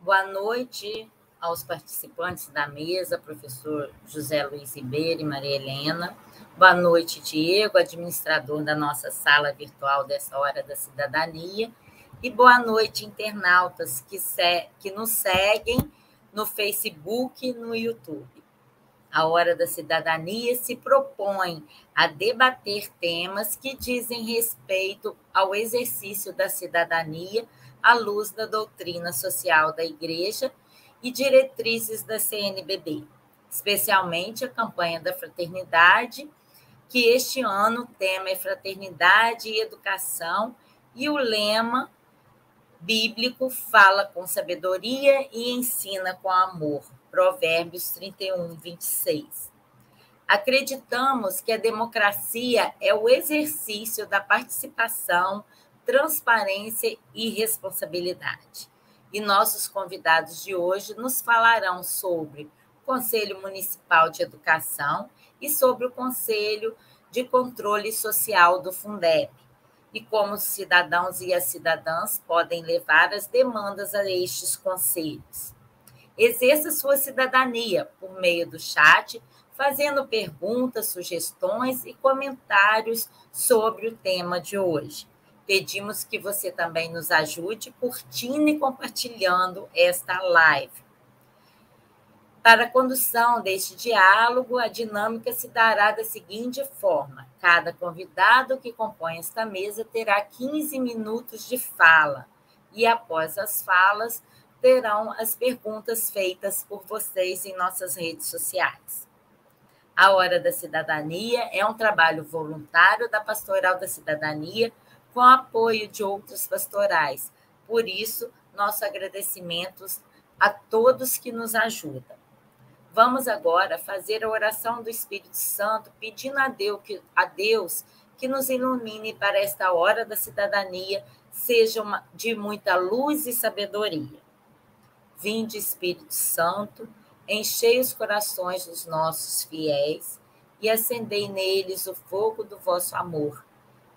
Boa noite aos participantes da mesa, professor José Luiz Ribeiro e Maria Helena. Boa noite, Diego, administrador da nossa sala virtual dessa Hora da Cidadania. E boa noite, internautas que, se... que nos seguem no Facebook e no YouTube. A Hora da Cidadania se propõe a debater temas que dizem respeito ao exercício da cidadania à luz da doutrina social da Igreja e diretrizes da CNBB, especialmente a campanha da fraternidade, que este ano o tema é fraternidade e educação, e o lema bíblico fala com sabedoria e ensina com amor. Provérbios 31, 26. Acreditamos que a democracia é o exercício da participação transparência e responsabilidade. E nossos convidados de hoje nos falarão sobre o Conselho Municipal de Educação e sobre o Conselho de Controle Social do Fundeb, e como os cidadãos e as cidadãs podem levar as demandas a estes conselhos. Exerça sua cidadania por meio do chat, fazendo perguntas, sugestões e comentários sobre o tema de hoje. Pedimos que você também nos ajude curtindo e compartilhando esta live. Para a condução deste diálogo, a dinâmica se dará da seguinte forma: cada convidado que compõe esta mesa terá 15 minutos de fala, e após as falas, terão as perguntas feitas por vocês em nossas redes sociais. A Hora da Cidadania é um trabalho voluntário da Pastoral da Cidadania com apoio de outros pastorais. Por isso, nosso agradecimento a todos que nos ajudam. Vamos agora fazer a oração do Espírito Santo, pedindo a Deus que, a Deus que nos ilumine para esta hora da cidadania, seja uma, de muita luz e sabedoria. Vinde, Espírito Santo, enchei os corações dos nossos fiéis e acendei neles o fogo do vosso amor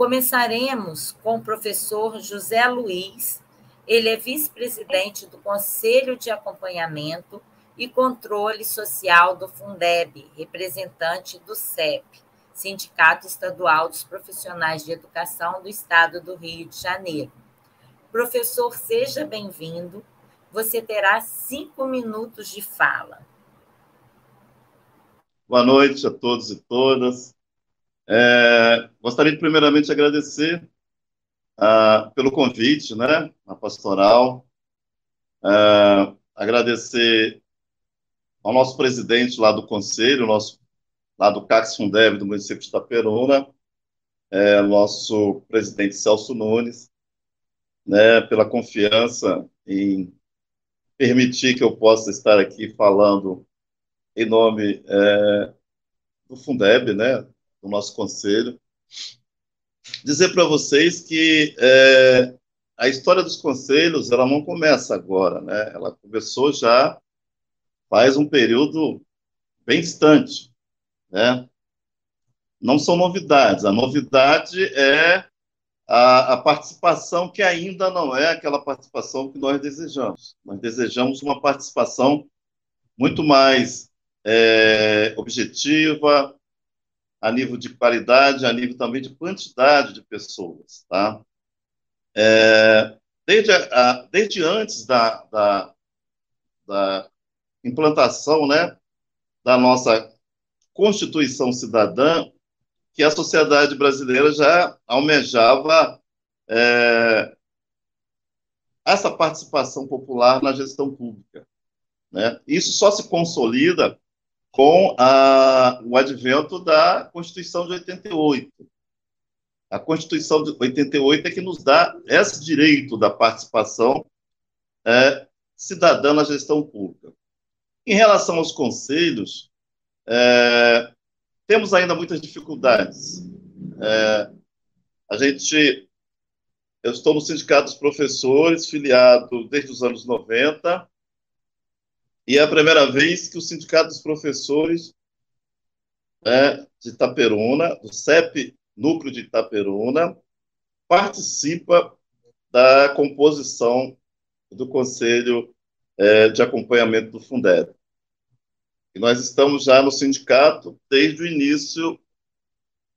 Começaremos com o professor José Luiz. Ele é vice-presidente do Conselho de Acompanhamento e Controle Social do Fundeb, representante do CEP, Sindicato Estadual dos Profissionais de Educação do Estado do Rio de Janeiro. Professor, seja bem-vindo. Você terá cinco minutos de fala. Boa noite a todos e todas. É, gostaria de primeiramente agradecer uh, pelo convite, né, a pastoral, uh, agradecer ao nosso presidente lá do conselho, nosso lá do CACS Fundev do município de Itaperuna, é, nosso presidente Celso Nunes, né, pela confiança em permitir que eu possa estar aqui falando em nome é, do Fundeb, né, do nosso conselho. Dizer para vocês que é, a história dos conselhos ela não começa agora, né? Ela começou já faz um período bem distante, né? Não são novidades. A novidade é a, a, participação que ainda não é aquela participação que nós desejamos. Nós desejamos uma participação muito mais é, objetiva, a nível de qualidade, a nível também de quantidade de pessoas, tá? É, desde, a, desde antes da, da, da, implantação, né, da nossa Constituição Cidadã que a sociedade brasileira já almejava é, essa participação popular na gestão pública. Né? Isso só se consolida com a, o advento da Constituição de 88. A Constituição de 88 é que nos dá esse direito da participação é, cidadã na gestão pública. Em relação aos conselhos, é, temos ainda muitas dificuldades. É, a gente, eu estou no Sindicato dos Professores, filiado desde os anos 90, e é a primeira vez que o Sindicato dos Professores é, de Itaperuna, do CEP Núcleo de Itaperuna, participa da composição do Conselho é, de Acompanhamento do Fundeb. E nós estamos já no sindicato desde o início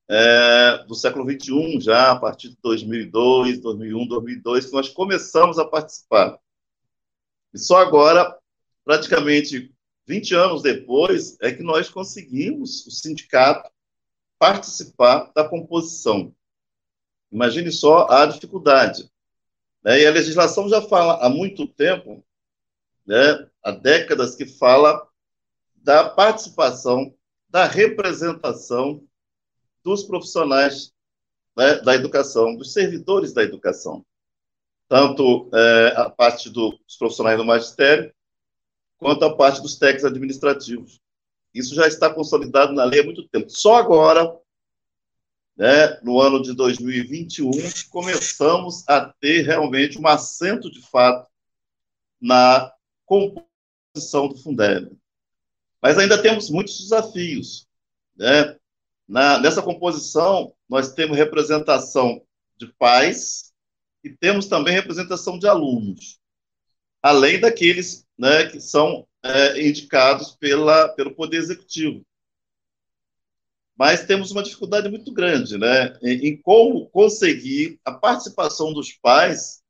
é, do século XXI, já a partir de 2002, 2001, 2002, que nós começamos a participar. E só agora, praticamente 20 anos depois, é que nós conseguimos, o sindicato, participar da composição. Imagine só a dificuldade. Né? E a legislação já fala há muito tempo, né, há décadas, que fala da participação, da representação dos profissionais né, da educação, dos servidores da educação. Tanto é, a parte dos profissionais do magistério, quanto a parte dos técnicos administrativos. Isso já está consolidado na lei há muito tempo. Só agora, né, no ano de 2021, começamos a ter realmente um assento de fato na composição do Fundeb. Mas ainda temos muitos desafios. Né? Na, nessa composição, nós temos representação de pais e temos também representação de alunos, além daqueles né, que são é, indicados pela, pelo Poder Executivo. Mas temos uma dificuldade muito grande né, em, em como conseguir a participação dos pais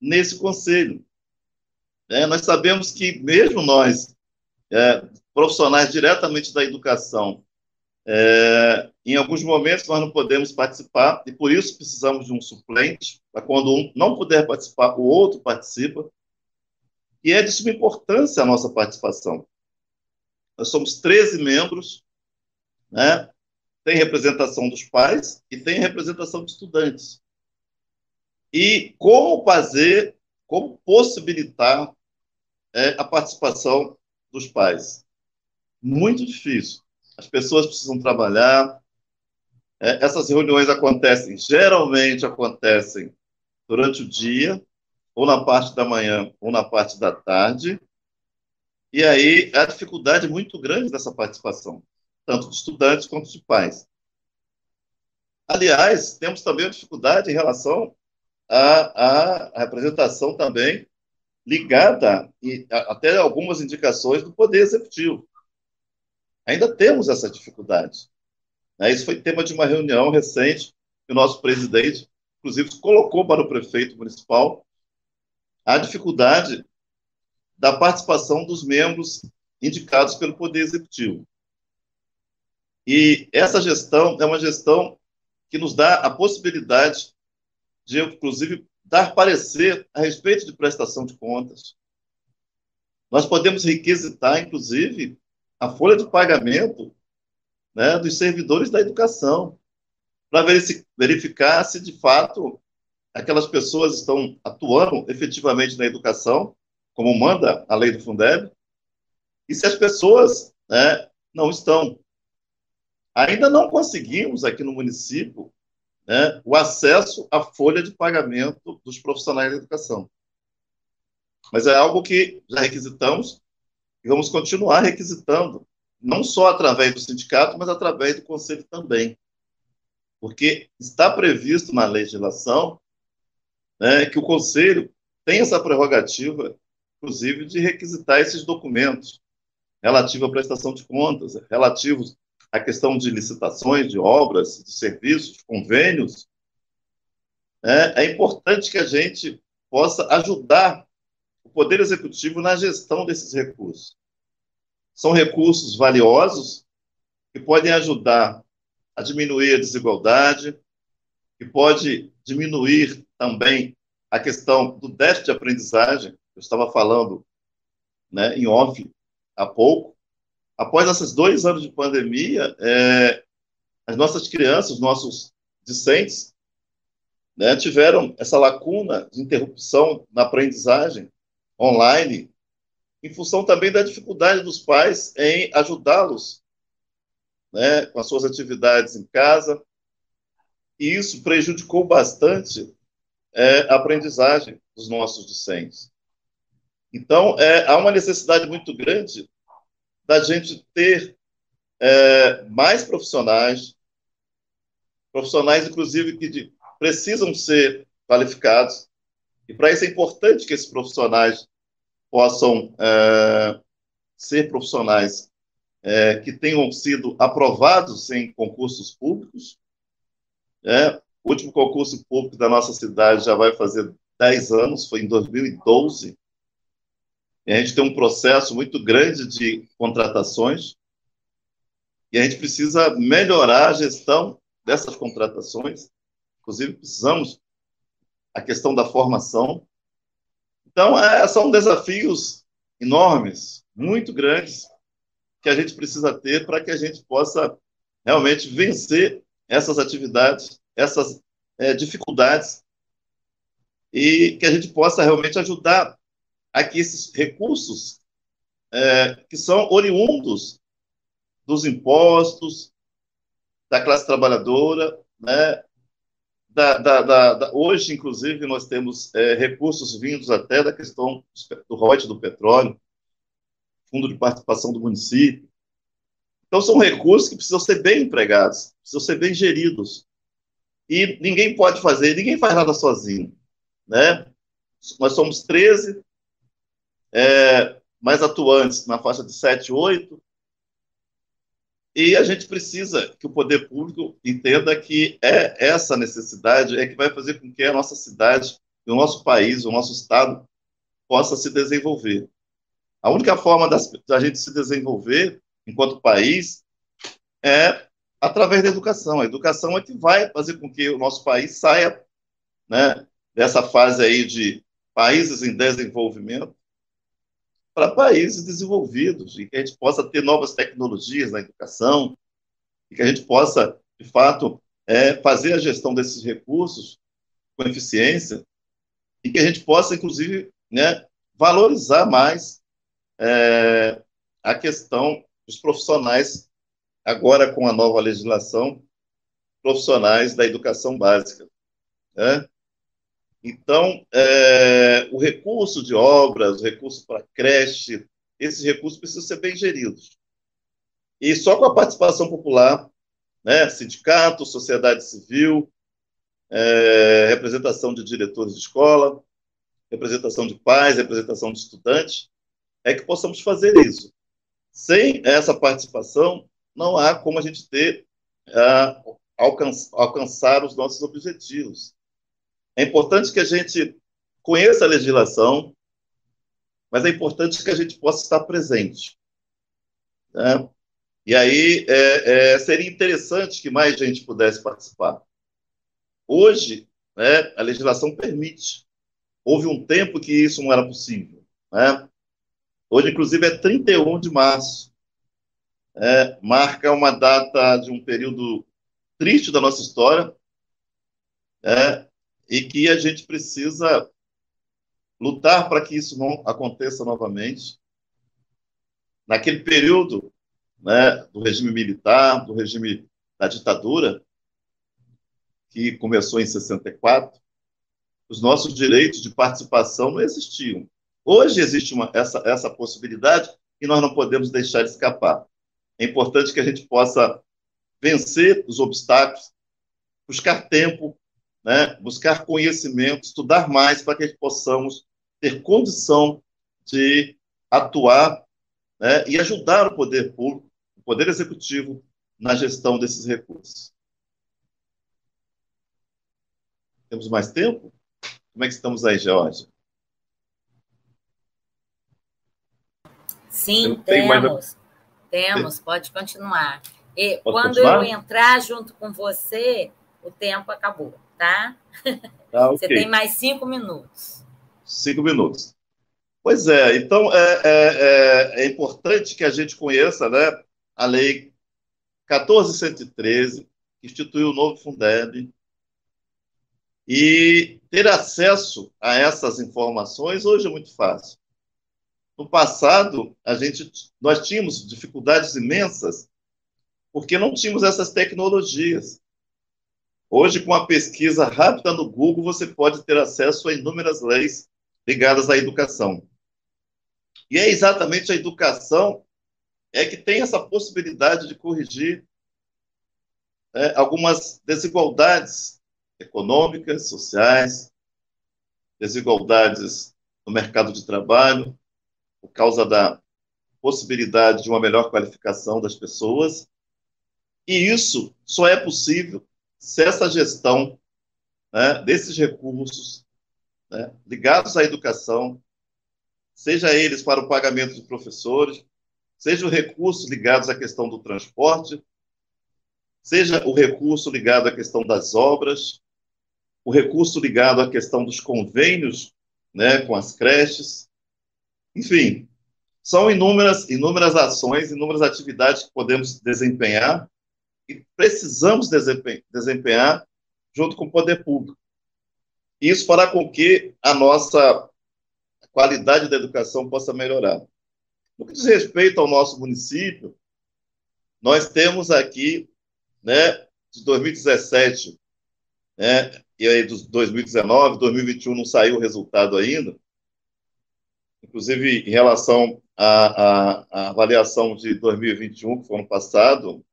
nesse conselho. É, nós sabemos que, mesmo nós é, profissionais diretamente da educação. É, em alguns momentos nós não podemos participar e por isso precisamos de um suplente, para quando um não puder participar, o outro participa. E é de suma importância a nossa participação. Nós somos 13 membros, né? tem representação dos pais e tem representação de estudantes. E como fazer, como possibilitar é, a participação dos pais. Muito difícil. As pessoas precisam trabalhar. É, essas reuniões acontecem, geralmente acontecem durante o dia, ou na parte da manhã, ou na parte da tarde. E aí a dificuldade muito grande dessa participação, tanto de estudantes quanto de pais. Aliás, temos também a dificuldade em relação à, à representação também ligada e até algumas indicações do Poder Executivo. Ainda temos essa dificuldade. Né? Isso foi tema de uma reunião recente que o nosso presidente, inclusive, colocou para o prefeito municipal a dificuldade da participação dos membros indicados pelo Poder Executivo. E essa gestão é uma gestão que nos dá a possibilidade de, inclusive, dar parecer a respeito de prestação de contas. Nós podemos requisitar, inclusive, a folha de pagamento né, dos servidores da educação, para verificar se, de fato, aquelas pessoas estão atuando efetivamente na educação, como manda a lei do Fundeb, e se as pessoas né, não estão. Ainda não conseguimos aqui no município né, o acesso à folha de pagamento dos profissionais da educação. Mas é algo que já requisitamos e vamos continuar requisitando, não só através do sindicato, mas através do conselho também. Porque está previsto na legislação né, que o conselho tem essa prerrogativa, inclusive, de requisitar esses documentos relativos à prestação de contas, relativos a questão de licitações, de obras, de serviços, convênios, é, é importante que a gente possa ajudar o Poder Executivo na gestão desses recursos. São recursos valiosos, que podem ajudar a diminuir a desigualdade, que pode diminuir também a questão do déficit de aprendizagem, eu estava falando né, em off há pouco. Após esses dois anos de pandemia, é, as nossas crianças, nossos discentes, né, tiveram essa lacuna de interrupção na aprendizagem online, em função também da dificuldade dos pais em ajudá-los né, com as suas atividades em casa. E isso prejudicou bastante é, a aprendizagem dos nossos discentes. Então, é, há uma necessidade muito grande da gente ter é, mais profissionais, profissionais, inclusive, que de, precisam ser qualificados, e para isso é importante que esses profissionais possam é, ser profissionais é, que tenham sido aprovados em concursos públicos. É, o último concurso público da nossa cidade já vai fazer 10 anos, foi em 2012. E a gente tem um processo muito grande de contratações, e a gente precisa melhorar a gestão dessas contratações. Inclusive, precisamos a questão da formação. Então, é, são desafios enormes, muito grandes, que a gente precisa ter para que a gente possa realmente vencer essas atividades, essas é, dificuldades, e que a gente possa realmente ajudar a que esses recursos, é, que são oriundos dos impostos, da classe trabalhadora, né, da, da, da, hoje, inclusive, nós temos é, recursos vindos até da questão do rote do petróleo, fundo de participação do município. Então, são recursos que precisam ser bem empregados, precisam ser bem geridos. E ninguém pode fazer, ninguém faz nada sozinho. Né? Nós somos 13, é, mais atuantes na faixa de 7, 8, e a gente precisa que o poder público entenda que é essa necessidade é que vai fazer com que a nossa cidade, o nosso país, o nosso estado possa se desenvolver. A única forma da gente se desenvolver enquanto país é através da educação. A educação é que vai fazer com que o nosso país saia né, dessa fase aí de países em desenvolvimento para países desenvolvidos e que a gente possa ter novas tecnologias na educação e que a gente possa, de fato, é, fazer a gestão desses recursos com eficiência e que a gente possa, inclusive, né, valorizar mais é, a questão dos profissionais, agora com a nova legislação, profissionais da educação básica. Né? Então, é, o recurso de obras, o recurso para creche, esses recursos precisam ser bem geridos. E só com a participação popular, né, sindicato, sociedade civil, é, representação de diretores de escola, representação de pais, representação de estudantes, é que possamos fazer isso. Sem essa participação, não há como a gente ter uh, alcançar os nossos objetivos. É importante que a gente conheça a legislação, mas é importante que a gente possa estar presente. Né? E aí é, é, seria interessante que mais gente pudesse participar. Hoje, né, a legislação permite. Houve um tempo que isso não era possível. Né? Hoje, inclusive, é 31 de março. É, marca uma data de um período triste da nossa história é, e que a gente precisa lutar para que isso não aconteça novamente. Naquele período né, do regime militar, do regime da ditadura, que começou em 64, os nossos direitos de participação não existiam. Hoje existe uma, essa, essa possibilidade e nós não podemos deixar de escapar. É importante que a gente possa vencer os obstáculos, buscar tempo, né, buscar conhecimento, estudar mais para que possamos ter condição de atuar né, e ajudar o poder público, o poder executivo, na gestão desses recursos. Temos mais tempo? Como é que estamos aí, Georgia? Sim, temos. Mais... Temos, pode continuar. E quando continuar? eu entrar junto com você, o tempo acabou, tá? tá okay. Você tem mais cinco minutos. Cinco minutos. Pois é, então é, é, é, é importante que a gente conheça né, a Lei 1413, que instituiu o novo Fundeb, e ter acesso a essas informações hoje é muito fácil. No passado, a gente, nós tínhamos dificuldades imensas porque não tínhamos essas tecnologias. Hoje, com a pesquisa rápida no Google, você pode ter acesso a inúmeras leis ligadas à educação. E é exatamente a educação é que tem essa possibilidade de corrigir é, algumas desigualdades econômicas, sociais, desigualdades no mercado de trabalho, por causa da possibilidade de uma melhor qualificação das pessoas. E isso só é possível se essa gestão né, desses recursos né, ligados à educação, seja eles para o pagamento de professores, seja o recurso ligados à questão do transporte, seja o recurso ligado à questão das obras, o recurso ligado à questão dos convênios né, com as creches, enfim, são inúmeras, inúmeras ações, inúmeras atividades que podemos desempenhar e precisamos desempenhar junto com o poder público. Isso fará com que a nossa qualidade da educação possa melhorar. No que diz respeito ao nosso município, nós temos aqui, né, de 2017, né, e aí dos 2019, 2021 não saiu o resultado ainda, inclusive em relação à, à, à avaliação de 2021, que foi ano passado,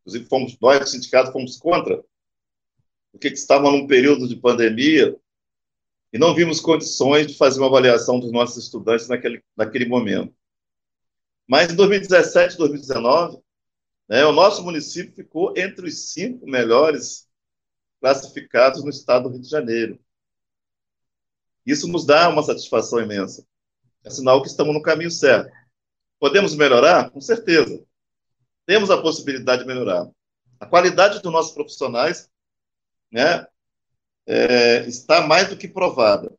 inclusive fomos, nós do sindicato fomos contra, porque estávamos num período de pandemia e não vimos condições de fazer uma avaliação dos nossos estudantes naquele, naquele momento. Mas em 2017, 2019, né, o nosso município ficou entre os cinco melhores classificados no estado do Rio de Janeiro. Isso nos dá uma satisfação imensa. É sinal que estamos no caminho certo. Podemos melhorar? Com certeza. Temos a possibilidade de melhorar. A qualidade dos nossos profissionais né, é, está mais do que provada.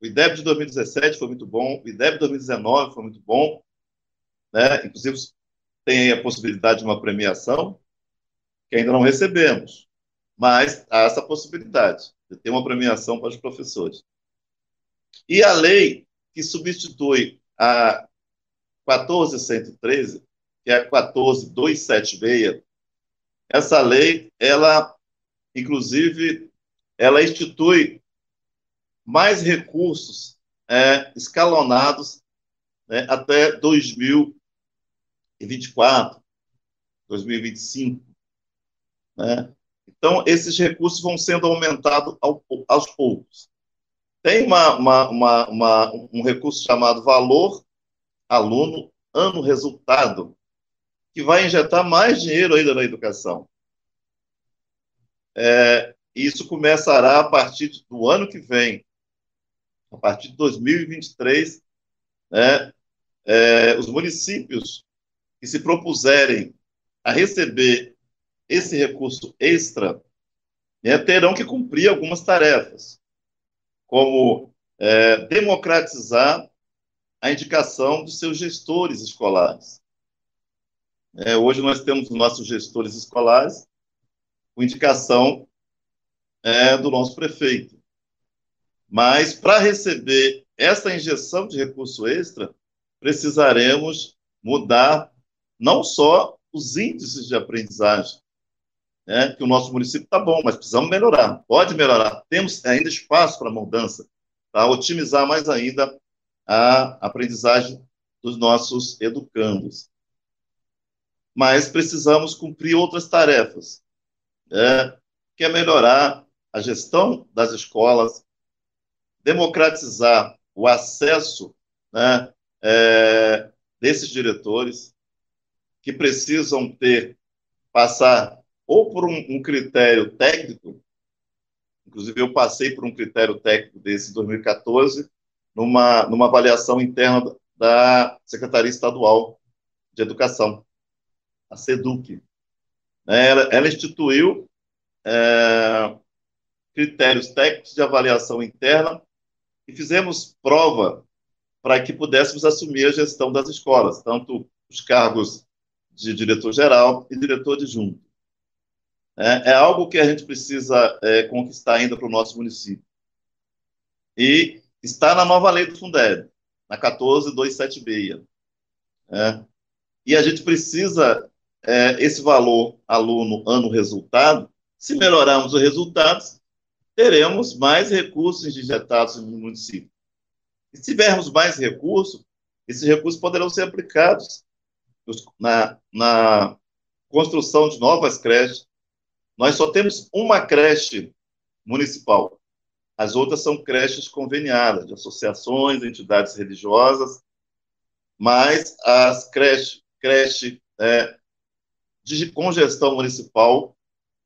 O IDEB de 2017 foi muito bom, o IDEB de 2019 foi muito bom, né? inclusive tem a possibilidade de uma premiação, que ainda não recebemos, mas há essa possibilidade de ter uma premiação para os professores. E a lei que substitui a 14113, que é a 14276, essa lei, ela, inclusive, ela institui mais recursos é, escalonados né, até 2024, 2025. Né? Então, esses recursos vão sendo aumentados ao, aos poucos. Tem uma, uma, uma, uma, um recurso chamado valor aluno ano resultado, que vai injetar mais dinheiro ainda na educação. É, isso começará a partir do ano que vem, a partir de 2023, né, é, os municípios que se propuserem a receber esse recurso extra né, terão que cumprir algumas tarefas, como é, democratizar a indicação dos seus gestores escolares. É, hoje nós temos nossos gestores escolares com indicação é, do nosso prefeito. Mas para receber essa injeção de recurso extra, precisaremos mudar não só os índices de aprendizagem, né, que o nosso município está bom, mas precisamos melhorar, pode melhorar. Temos ainda espaço para mudança, para otimizar mais ainda a aprendizagem dos nossos educandos. Mas precisamos cumprir outras tarefas, né, que é melhorar a gestão das escolas, democratizar o acesso né, é, desses diretores, que precisam ter, passar ou por um, um, critério técnico, inclusive eu passei por um critério técnico desse em 2014, numa, numa avaliação interna da Secretaria Estadual de Educação. a SEDUC. Né? Ela, ela instituiu é, critérios técnicos de avaliação interna e fizemos prova para que pudéssemos assumir a gestão das escolas, tanto os cargos de diretor-geral e diretor adjunto. É, é, algo que a gente precisa é, conquistar ainda para o nosso município. E está na nova lei do Fundeb, na 14276. É, e a gente precisa, é, esse valor aluno ano resultado, se melhorarmos os resultados, teremos mais recursos injetados no município. E se tivermos mais recursos, esses recursos poderão ser aplicados na, na construção de novas creches. Nós só temos uma creche municipal. As outras são creches conveniadas, de associações, entidades religiosas, mas as creches creche é, de congestão municipal,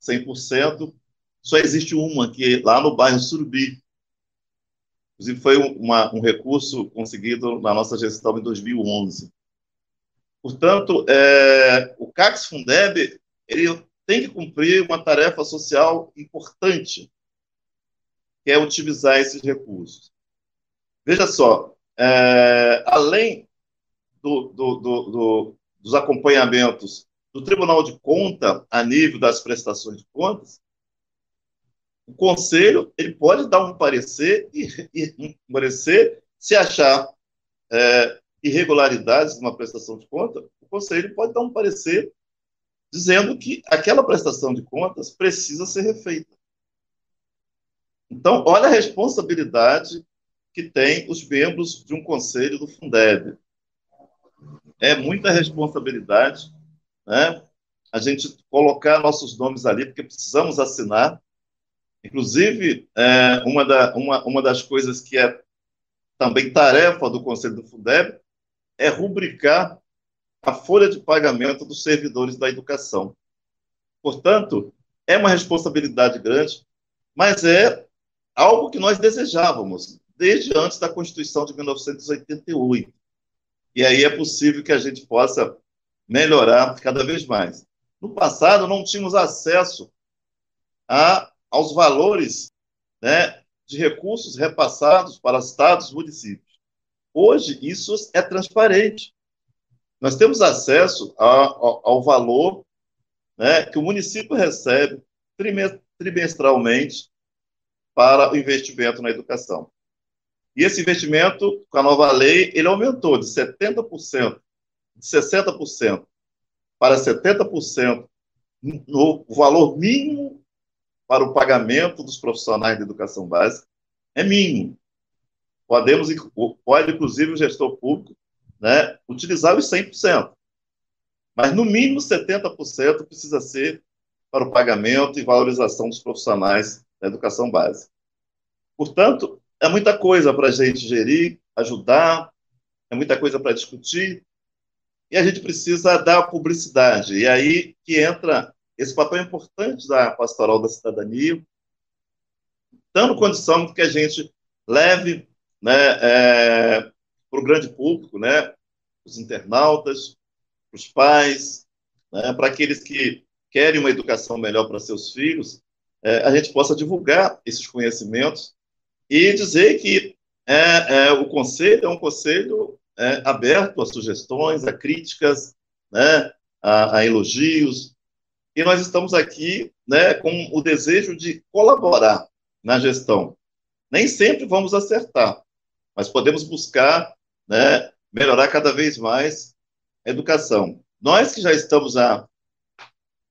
100%, só existe uma, que é lá no bairro Surubi. Inclusive, foi uma, um recurso conseguido na nossa gestão em 2011. Portanto, é, o CACS Fundeb ele tem que cumprir uma tarefa social importante, que é utilizar esses recursos. Veja só, é, além do, do, do, dos acompanhamentos do Tribunal de Conta a nível das prestações de contas, o Conselho ele pode dar um parecer e, e um parecer se achar é, irregularidades numa prestação de conta, o Conselho pode dar um parecer dizendo que aquela prestação de contas precisa ser refeita. Então, olha a responsabilidade que tem os membros de um conselho do Fundeb é muita responsabilidade, né? A gente colocar nossos nomes ali, porque precisamos assinar. Inclusive, é, uma, da, uma, uma das coisas que é também tarefa do Conselho do Fundeb é rubricar a folha de pagamento dos servidores da educação. Portanto, é uma responsabilidade grande, mas é algo que nós desejávamos desde antes da Constituição de 1988. E aí é possível que a gente possa melhorar cada vez mais. No passado, não tínhamos acesso a, aos valores né, de recursos repassados para estados e municípios. Hoje, isso é transparente. Nós temos acesso a, ao, ao valor né, que o município recebe trimestralmente para o investimento na educação. E esse investimento, com a nova lei, ele aumentou de 70%, de 60% para 70% no valor mínimo para o pagamento dos profissionais de educação básica. É mínimo. Podemos, pode, inclusive, o gestor público né, utilizar os 100%. Mas, no mínimo, 70% precisa ser para o pagamento e valorização dos profissionais da educação básica. Portanto, é muita coisa para a gente gerir, ajudar, é muita coisa para discutir, e a gente precisa dar publicidade. E aí que entra esse papel importante da pastoral da cidadania, dando condição que a gente leve né, é, para o grande público, né, os internautas, os pais, né, para aqueles que querem uma educação melhor para seus filhos, é, a gente possa divulgar esses conhecimentos e dizer que é, é, o conselho é um conselho é, aberto a sugestões, a críticas, né, a, a, elogios, e nós estamos aqui né, com o desejo de colaborar na gestão. Nem sempre vamos acertar, mas podemos buscar né, melhorar cada vez mais a educação. Nós que já estamos a,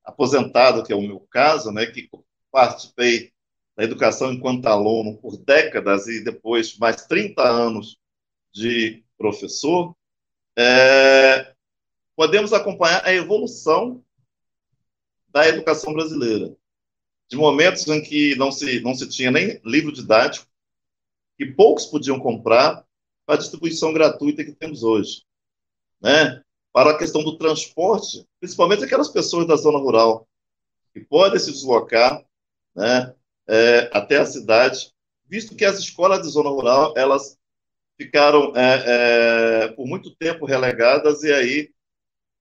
aposentados, que é o meu caso, né, que participei da educação enquanto aluno por décadas e depois mais 30 anos de professor, é, podemos acompanhar a evolução da educação brasileira. De momentos em que não se, não se tinha nem livro didático, que poucos podiam comprar, a distribuição gratuita que temos hoje. Né? Para a questão do transporte, principalmente aquelas pessoas da zona rural, que podem se deslocar né, é, até a cidade, visto que as escolas de zona rural elas ficaram é, é, por muito tempo relegadas e aí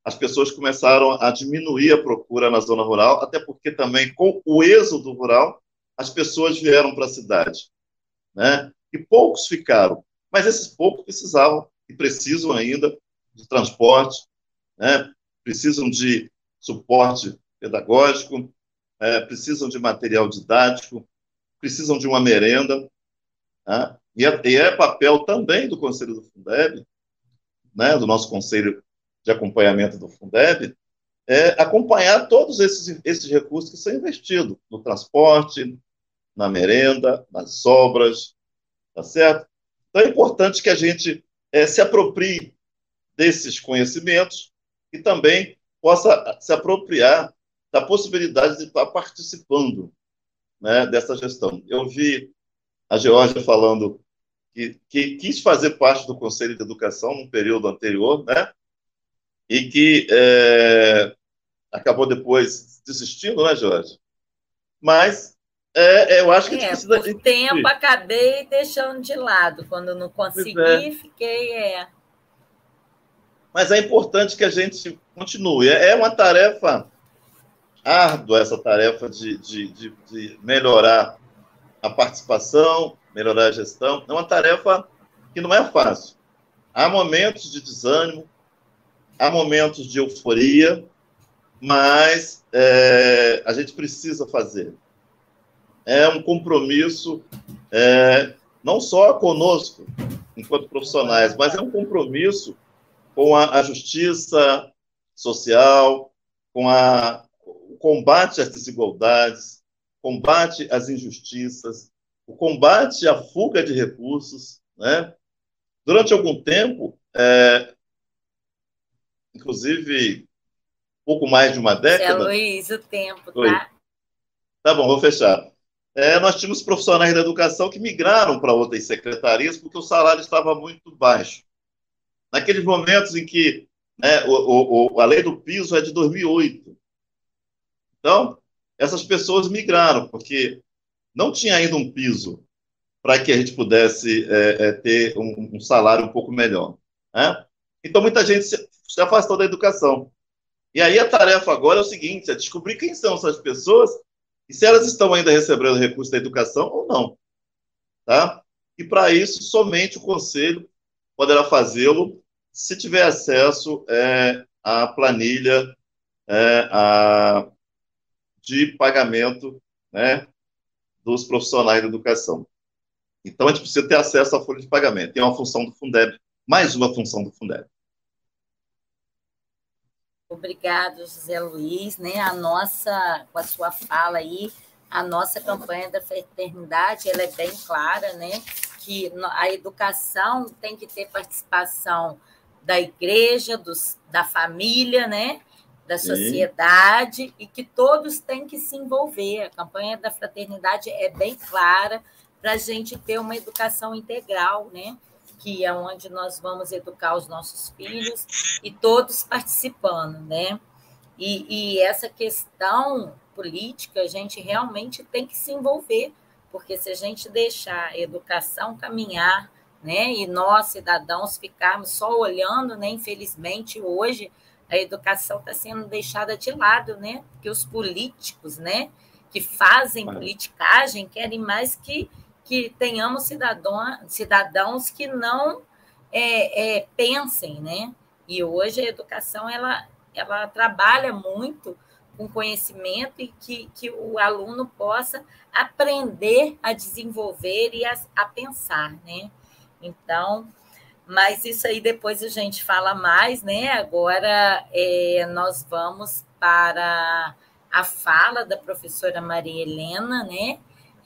as pessoas começaram a diminuir a procura na zona rural, até porque também com o êxodo rural, as pessoas vieram para a cidade, né? E poucos ficaram, mas esses poucos precisavam e precisam ainda de transporte, né? Precisam de suporte pedagógico, é, precisam de material didático, precisam de uma merenda, né? e, é, e é papel também do Conselho do Fundeb, né, do nosso Conselho de Acompanhamento do Fundeb, é acompanhar todos esses, esses recursos que são investidos no transporte, na merenda, nas obras, tá certo? Então é importante que a gente é, se aproprie desses conhecimentos e também possa se apropriar da possibilidade de estar participando né, dessa gestão. Eu vi a Georgia falando que, que, quis fazer parte do Conselho de Educação no período anterior, né? E que é, acabou depois desistindo, né, Georgia? Mas é, eu acho que a gente é, precisa. Por tempo, acabei deixando de lado. Quando não consegui, é. fiquei. É. Mas é importante que a gente continue. É, é uma tarefa árdua, essa tarefa de, de, de, de melhorar a participação, melhorar a gestão. É uma tarefa que não é fácil. Há momentos de desânimo, há momentos de euforia, mas é, a gente precisa fazer. É um compromisso é, não só conosco, enquanto profissionais, mas é um compromisso com a, a justiça social, com a, o combate às desigualdades, combate às injustiças, o combate à fuga de recursos, né? Durante algum tempo, é, inclusive pouco mais de uma década. É, Luiz, o tempo, tá? Tá bom, vou fechar. É, nós tínhamos profissionais da educação que migraram para outras secretarias porque o salário estava muito baixo. Naqueles momentos em que né, o, o, a lei do piso é de 2008. Então, essas pessoas migraram, porque não tinha ainda um piso para que a gente pudesse é, é, ter um, um, salário um pouco melhor. Né? Então, muita gente se, se, afastou da educação. E aí a tarefa agora é o seguinte, é descobrir quem são essas pessoas e se elas estão ainda recebendo recursos da educação ou não. Tá? E para isso, somente o Conselho poderá fazê-lo se tiver acesso é, à planilha é, a, de pagamento né, dos profissionais da educação. Então, a gente precisa ter acesso à folha de pagamento. Tem uma função do Fundeb, mais uma função do Fundeb. Obrigado, José Luiz, né? A nossa, com a sua fala aí, a nossa campanha da fraternidade, ela é bem clara, né? Que a educação tem que ter participação da igreja, dos, da família, né? da sociedade Sim. e que todos têm que se envolver. A campanha da fraternidade é bem clara para a gente ter uma educação integral, né? Que é onde nós vamos educar os nossos filhos e todos participando, né? E, e, essa questão política a gente realmente tem que se envolver, porque se a gente deixar a educação caminhar, né, e nós cidadãos ficarmos só olhando, né, infelizmente hoje a educação está sendo deixada de lado, né? Porque os políticos, né, que fazem politicagem querem mais que, que tenhamos cidadão, cidadãos que não é, é, pensem, né? E hoje a educação ela, ela trabalha muito com conhecimento e que, que o aluno possa aprender a desenvolver e a, a pensar, né? Então, mas isso aí depois a gente fala mais, né? Agora é, nós vamos para a fala da professora Maria Helena, né?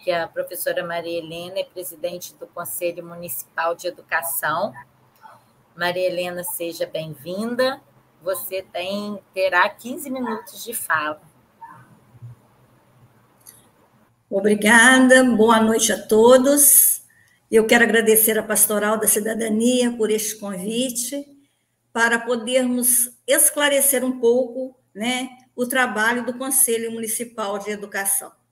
Que a professora Maria Helena é presidente do Conselho Municipal de Educação. Maria Helena, seja bem-vinda. Você tem terá 15 minutos de fala. Obrigada, boa noite a todos. Eu quero agradecer a Pastoral da Cidadania por este convite, para podermos esclarecer um pouco né, o trabalho do Conselho Municipal de Educação.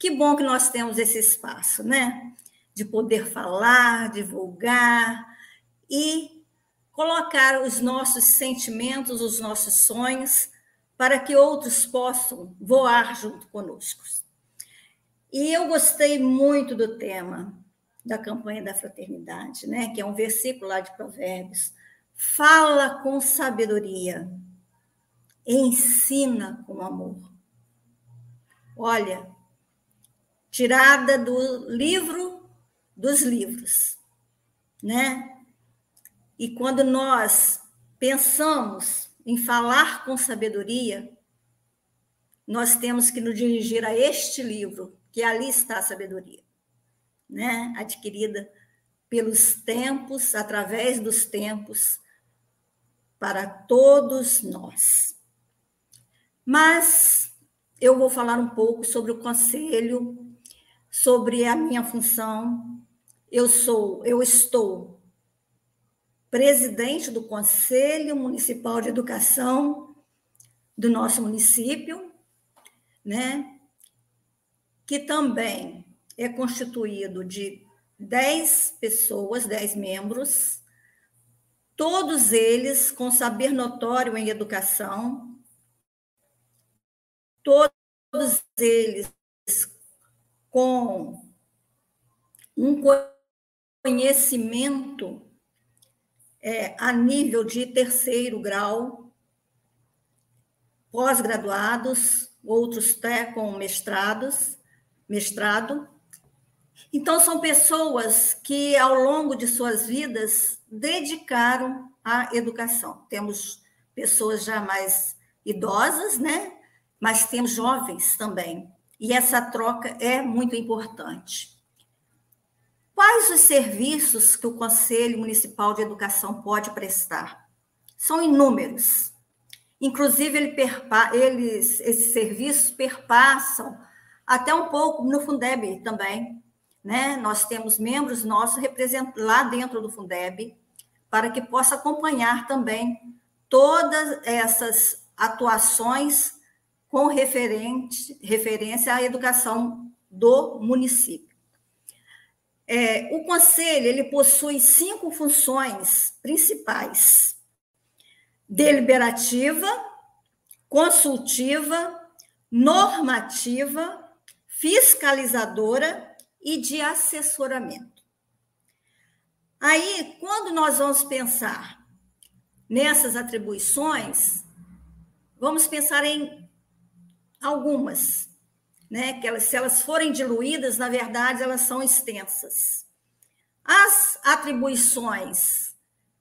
Que bom que nós temos esse espaço, né? De poder falar, divulgar e colocar os nossos sentimentos, os nossos sonhos, para que outros possam voar junto conosco. E eu gostei muito do tema da campanha da fraternidade, né? que é um versículo lá de Provérbios. Fala com sabedoria, ensina com amor. Olha, tirada do livro dos livros, né? E quando nós pensamos em falar com sabedoria, nós temos que nos dirigir a este livro, que ali está a sabedoria, né? Adquirida pelos tempos, através dos tempos, para todos nós. Mas eu vou falar um pouco sobre o conselho, sobre a minha função. Eu sou, eu estou presidente do Conselho Municipal de Educação do nosso município, né? Que também é constituído de 10 pessoas, 10 membros, todos eles com saber notório em educação, todos eles com um conhecimento é, a nível de terceiro grau, pós-graduados, outros até com mestrados, mestrado. Então, são pessoas que, ao longo de suas vidas, dedicaram à educação. Temos pessoas já mais idosas, né? Mas temos jovens também. E essa troca é muito importante. Quais os serviços que o Conselho Municipal de Educação pode prestar? São inúmeros. Inclusive, ele perpa eles, esses serviços perpassam até um pouco no Fundeb também. Né? Nós temos membros nossos lá dentro do Fundeb, para que possa acompanhar também todas essas atuações com referente, referência à educação do município. É, o conselho ele possui cinco funções principais: deliberativa, consultiva, normativa, fiscalizadora e de assessoramento. Aí, quando nós vamos pensar nessas atribuições, vamos pensar em algumas né? Que elas, se elas forem diluídas, na verdade, elas são extensas. As atribuições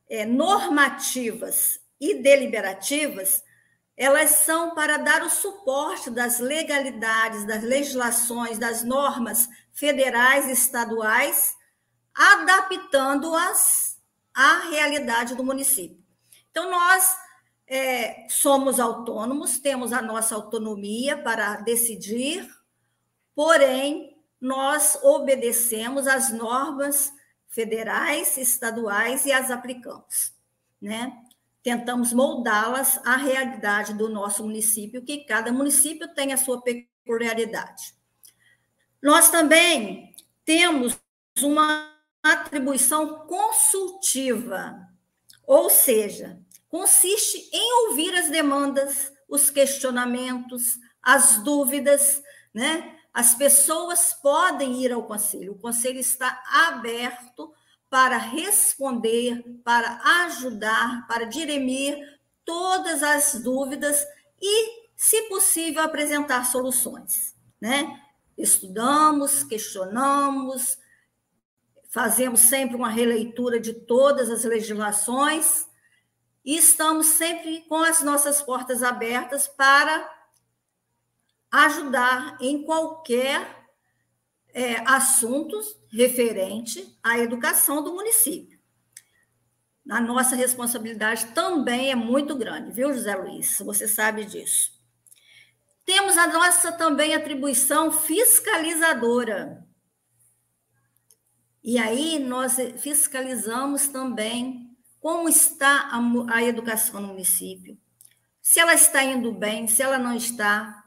é, normativas e deliberativas, elas são para dar o suporte das legalidades, das legislações, das normas federais e estaduais, adaptando-as à realidade do município. Então, nós é, somos autônomos, temos a nossa autonomia para decidir porém, nós obedecemos às normas federais, estaduais e as aplicamos, né? Tentamos moldá-las à realidade do nosso município, que cada município tem a sua peculiaridade. Nós também temos uma atribuição consultiva, ou seja, consiste em ouvir as demandas, os questionamentos, as dúvidas, né? As pessoas podem ir ao conselho, o conselho está aberto para responder, para ajudar, para dirimir todas as dúvidas e, se possível, apresentar soluções. Né? Estudamos, questionamos, fazemos sempre uma releitura de todas as legislações e estamos sempre com as nossas portas abertas para ajudar em qualquer é, assunto referente à educação do município. A nossa responsabilidade também é muito grande, viu, José Luiz? Você sabe disso. Temos a nossa também atribuição fiscalizadora. E aí nós fiscalizamos também como está a, a educação no município. Se ela está indo bem, se ela não está,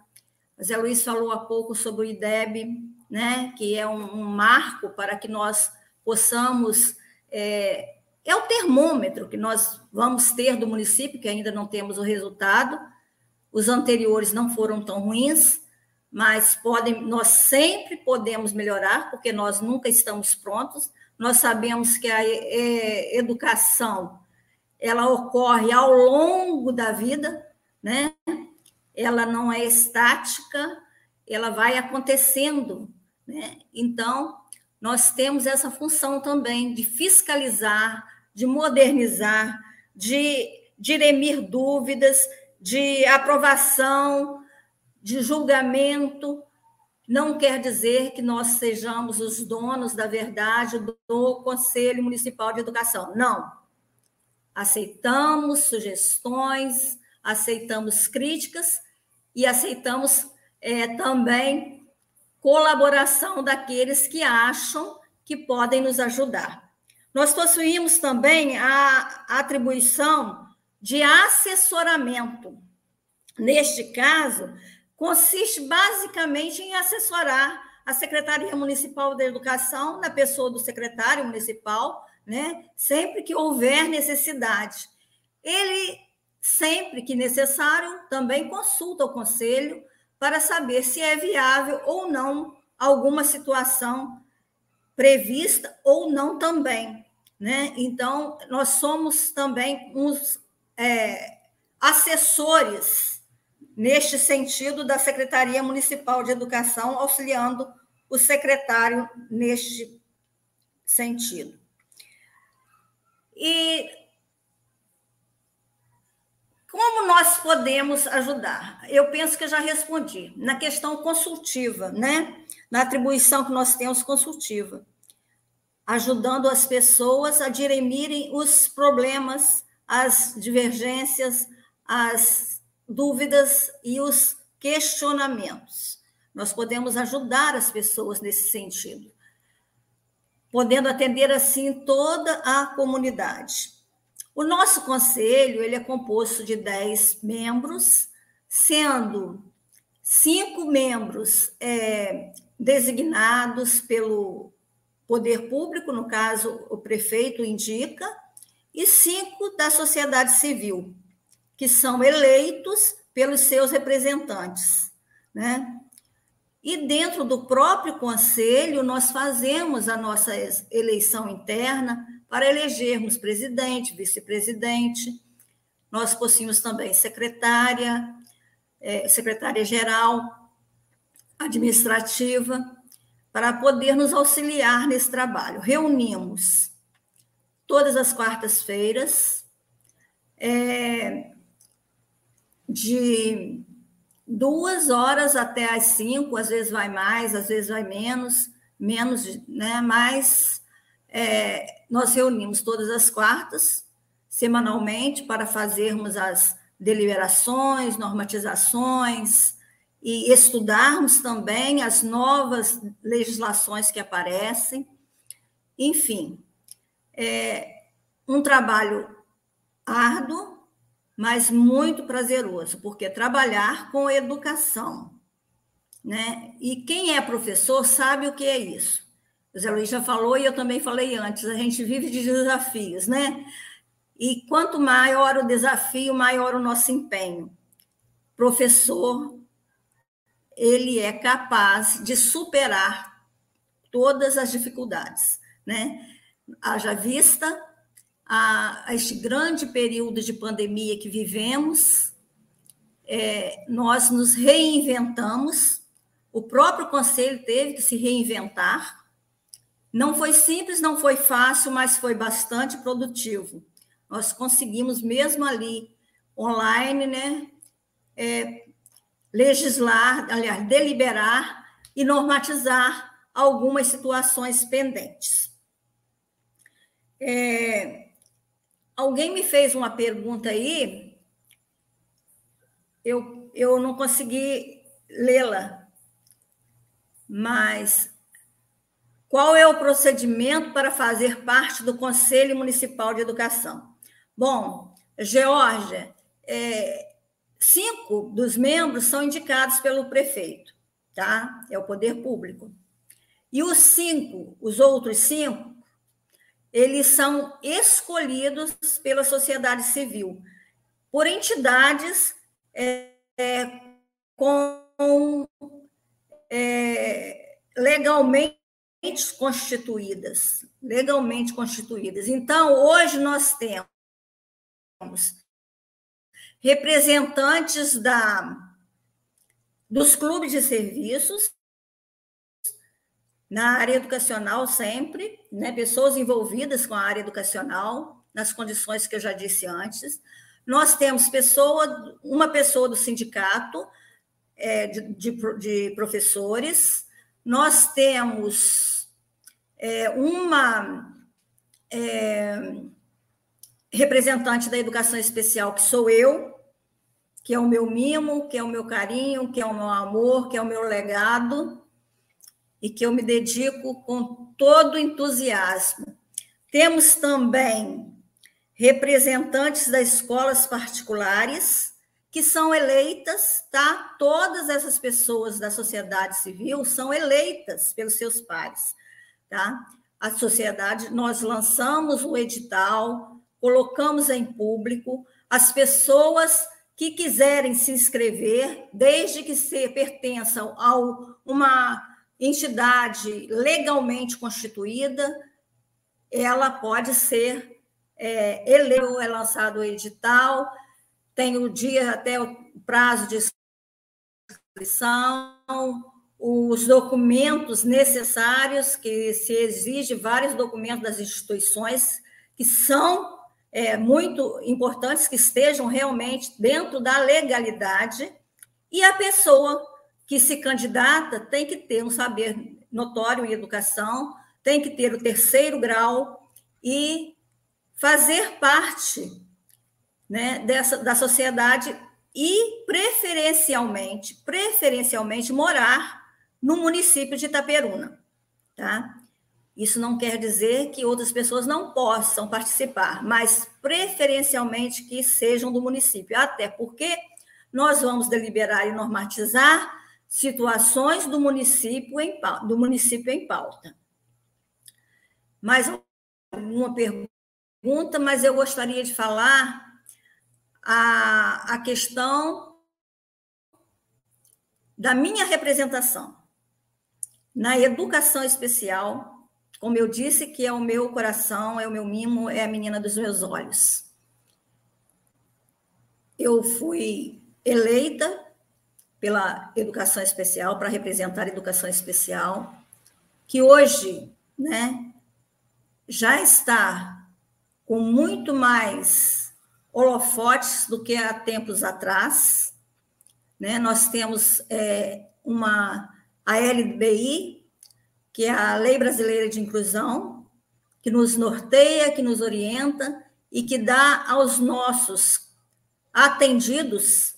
Zé Luiz falou há pouco sobre o IDEB, né, que é um, um marco para que nós possamos é, é o termômetro que nós vamos ter do município, que ainda não temos o resultado. Os anteriores não foram tão ruins, mas podem, nós sempre podemos melhorar, porque nós nunca estamos prontos. Nós sabemos que a educação ela ocorre ao longo da vida, né? Ela não é estática, ela vai acontecendo, né? Então, nós temos essa função também de fiscalizar, de modernizar, de dirimir dúvidas, de aprovação, de julgamento. Não quer dizer que nós sejamos os donos da verdade do Conselho Municipal de Educação. Não. Aceitamos sugestões, aceitamos críticas e aceitamos é, também colaboração daqueles que acham que podem nos ajudar. Nós possuímos também a atribuição de assessoramento. Neste caso, consiste basicamente em assessorar a Secretaria Municipal da Educação, na pessoa do secretário municipal, né? sempre que houver necessidade. Ele, sempre que necessário, também consulta o conselho para saber se é viável ou não alguma situação prevista ou não também. Né? Então, nós somos também uns é, assessores neste sentido da Secretaria Municipal de Educação, auxiliando o secretário neste sentido. E como nós podemos ajudar? Eu penso que eu já respondi. Na questão consultiva, né? Na atribuição que nós temos consultiva, ajudando as pessoas a dirimirem os problemas, as divergências, as dúvidas e os questionamentos. Nós podemos ajudar as pessoas nesse sentido, podendo atender assim toda a comunidade. O nosso conselho ele é composto de 10 membros, sendo cinco membros é, designados pelo poder público, no caso, o prefeito indica, e cinco da sociedade civil, que são eleitos pelos seus representantes. Né? E dentro do próprio conselho, nós fazemos a nossa eleição interna para elegermos presidente, vice-presidente. Nós possuímos também secretária, é, secretária-geral, administrativa, para poder nos auxiliar nesse trabalho. Reunimos todas as quartas-feiras, é, de duas horas até as cinco, às vezes vai mais, às vezes vai menos, menos, né? Mas é, nós reunimos todas as quartas, semanalmente, para fazermos as deliberações, normatizações e estudarmos também as novas legislações que aparecem. Enfim, é um trabalho árduo, mas muito prazeroso, porque trabalhar com educação, né? E quem é professor sabe o que é isso. O Zé Luiz já falou e eu também falei antes, a gente vive de desafios, né? E quanto maior o desafio, maior o nosso empenho. Professor, ele é capaz de superar todas as dificuldades, né? Haja vista a, a este grande período de pandemia que vivemos, é, nós nos reinventamos, o próprio conselho teve que se reinventar, não foi simples, não foi fácil, mas foi bastante produtivo. Nós conseguimos, mesmo ali, online, né, é, legislar, aliás, deliberar e normatizar algumas situações pendentes. É, alguém me fez uma pergunta aí, eu, eu não consegui lê-la, mas qual é o procedimento para fazer parte do Conselho Municipal de Educação? Bom, Geórgia, é, cinco dos membros são indicados pelo prefeito, tá? É o poder público. E os cinco, os outros cinco, eles são escolhidos pela sociedade civil, por entidades é, é, com é, legalmente constituídas, legalmente constituídas. Então, hoje nós temos representantes da dos clubes de serviços na área educacional sempre, né, pessoas envolvidas com a área educacional nas condições que eu já disse antes. Nós temos pessoa, uma pessoa do sindicato é, de, de, de, professores, nós temos é, uma é, representante da educação especial, que sou eu, que é o meu mimo, que é o meu carinho, que é o meu amor, que é o meu legado, e que eu me dedico com todo entusiasmo. Temos também representantes das escolas particulares que são eleitas, tá? Todas essas pessoas da sociedade civil são eleitas pelos seus pares, tá? A sociedade, nós lançamos o edital, colocamos em público, as pessoas que quiserem se inscrever, desde que se pertençam a uma entidade legalmente constituída, ela pode ser é, é lançado o edital, tem o dia até o prazo de inscrição, os documentos necessários, que se exige vários documentos das instituições que são é, muito importantes, que estejam realmente dentro da legalidade, e a pessoa que se candidata tem que ter um saber notório em educação, tem que ter o terceiro grau e fazer parte né, dessa, da sociedade e preferencialmente, preferencialmente morar no município de Itaperuna, tá? Isso não quer dizer que outras pessoas não possam participar, mas preferencialmente que sejam do município, até porque nós vamos deliberar e normatizar situações do município em, do município em pauta. Mais uma pergunta, mas eu gostaria de falar a, a questão da minha representação. Na educação especial, como eu disse, que é o meu coração, é o meu mimo, é a menina dos meus olhos. Eu fui eleita pela educação especial, para representar a educação especial, que hoje né, já está com muito mais holofotes do que há tempos atrás. Né? Nós temos é, uma a LBI, que é a Lei Brasileira de Inclusão, que nos norteia, que nos orienta e que dá aos nossos atendidos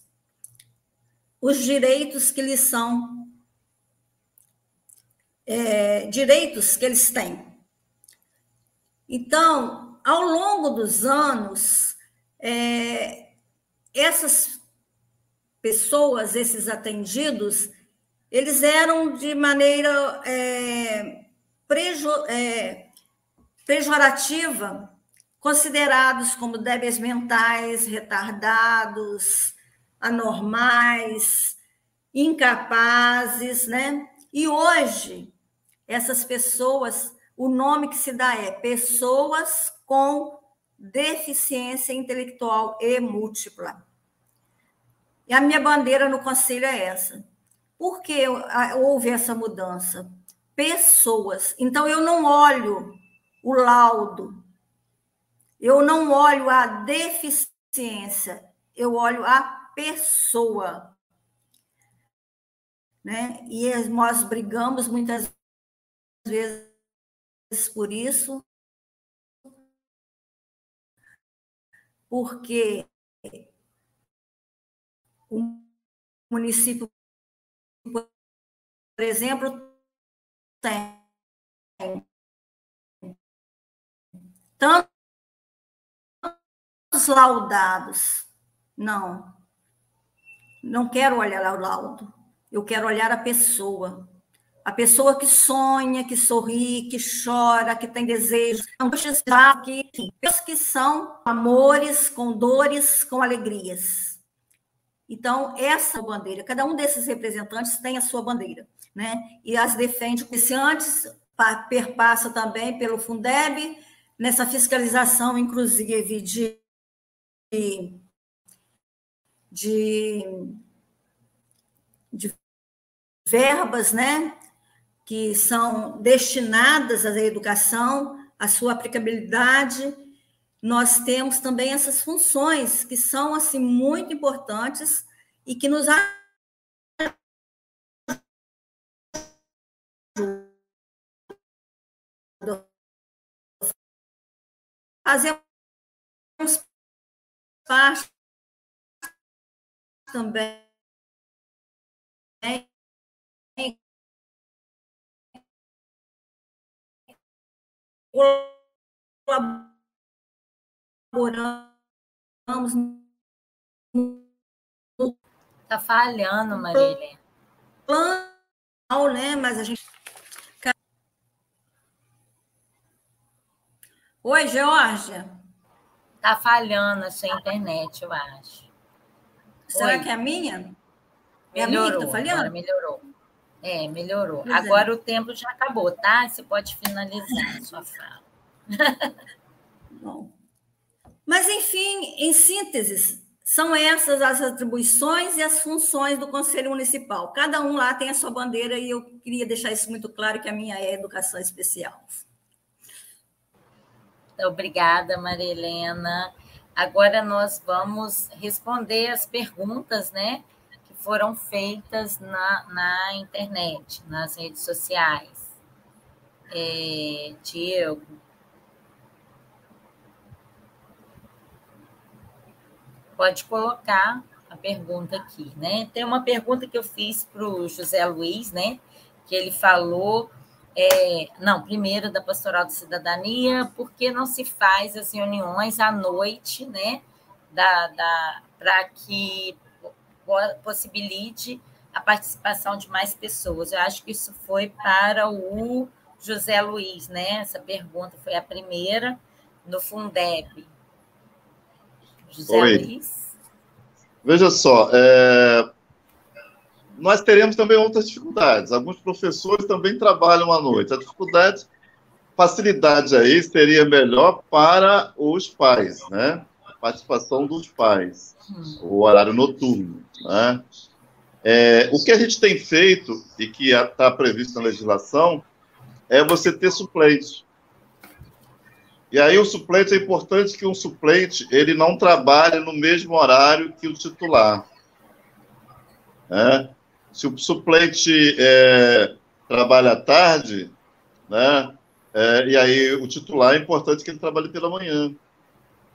os direitos que lhes são é, direitos que eles têm. Então, ao longo dos anos, é, essas pessoas, esses atendidos, eles eram de maneira é, é, pejorativa considerados como débeis mentais, retardados, anormais, incapazes, né? E hoje, essas pessoas, o nome que se dá é pessoas com deficiência intelectual e múltipla. E a minha bandeira no conselho é essa. Por que houve essa mudança? Pessoas. Então, eu não olho o laudo, eu não olho a deficiência, eu olho a pessoa. Né? E nós brigamos muitas vezes por isso, porque o município, por exemplo, tem tantos laudados. Não, não quero olhar o laudo, eu quero olhar a pessoa. A pessoa que sonha, que sorri, que chora, que tem desejos, que, que são amores com dores, com alegrias. Então, essa bandeira, cada um desses representantes tem a sua bandeira, né? E as defende, se antes perpassa também pelo Fundeb, nessa fiscalização, inclusive, de, de, de verbas, né? que são destinadas à educação, à sua aplicabilidade, nós temos também essas funções que são assim muito importantes e que nos fazemos parte também colaboramos. Está falhando, Marília. Plano, né? Mas a gente. Oi, Georgia. Está falhando a sua internet, eu acho. Será Oi. que é a minha? É melhorou, a minha que está falhando? melhorou. É, melhorou. Pois é. Agora é. o tempo já acabou, tá? Você pode finalizar a sua fala. Bom. Mas, enfim, em síntese, são essas as atribuições e as funções do Conselho Municipal. Cada um lá tem a sua bandeira e eu queria deixar isso muito claro que a minha é educação especial. Obrigada, Maria Helena. Agora nós vamos responder as perguntas, né? foram feitas na, na internet, nas redes sociais. É, Diego. Pode colocar a pergunta aqui, né? Tem uma pergunta que eu fiz para o José Luiz, né? Que ele falou, é, não, primeiro da Pastoral de Cidadania, por que não se faz as reuniões à noite, né? Da, da, para que possibilite a participação de mais pessoas. Eu acho que isso foi para o José Luiz, né? Essa pergunta foi a primeira no Fundeb. José Oi. Luiz. Veja só, é... nós teremos também outras dificuldades. Alguns professores também trabalham à noite. A dificuldade, facilidade aí seria melhor para os pais, né? A participação dos pais, hum. o horário noturno. Né? É, o que a gente tem feito, e que está previsto na legislação, é você ter suplente. E aí o suplente é importante que um suplente ele não trabalhe no mesmo horário que o titular. Né? Se o suplente é, trabalha à tarde, né? É, e aí o titular é importante que ele trabalhe pela manhã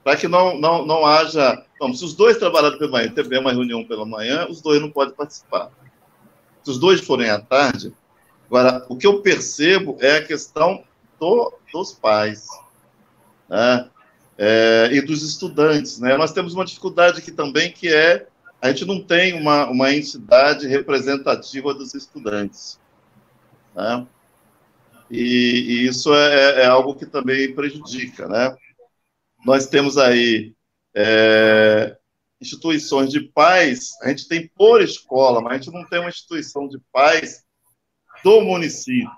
para que não, não, não haja. Bom, se os dois trabalharem pela manhã, tiver uma reunião pela manhã, os dois não podem participar. Se os dois forem à tarde, agora, o que eu percebo é a questão do, dos pais né? É, e dos estudantes. Né? Nós temos uma dificuldade aqui também, que é a gente não tem uma, uma entidade representativa dos estudantes. Né? E, e isso é, é, algo que também prejudica, né? nós temos aí é, instituições de pais, a gente tem por escola, mas a gente não tem uma instituição de pais do município.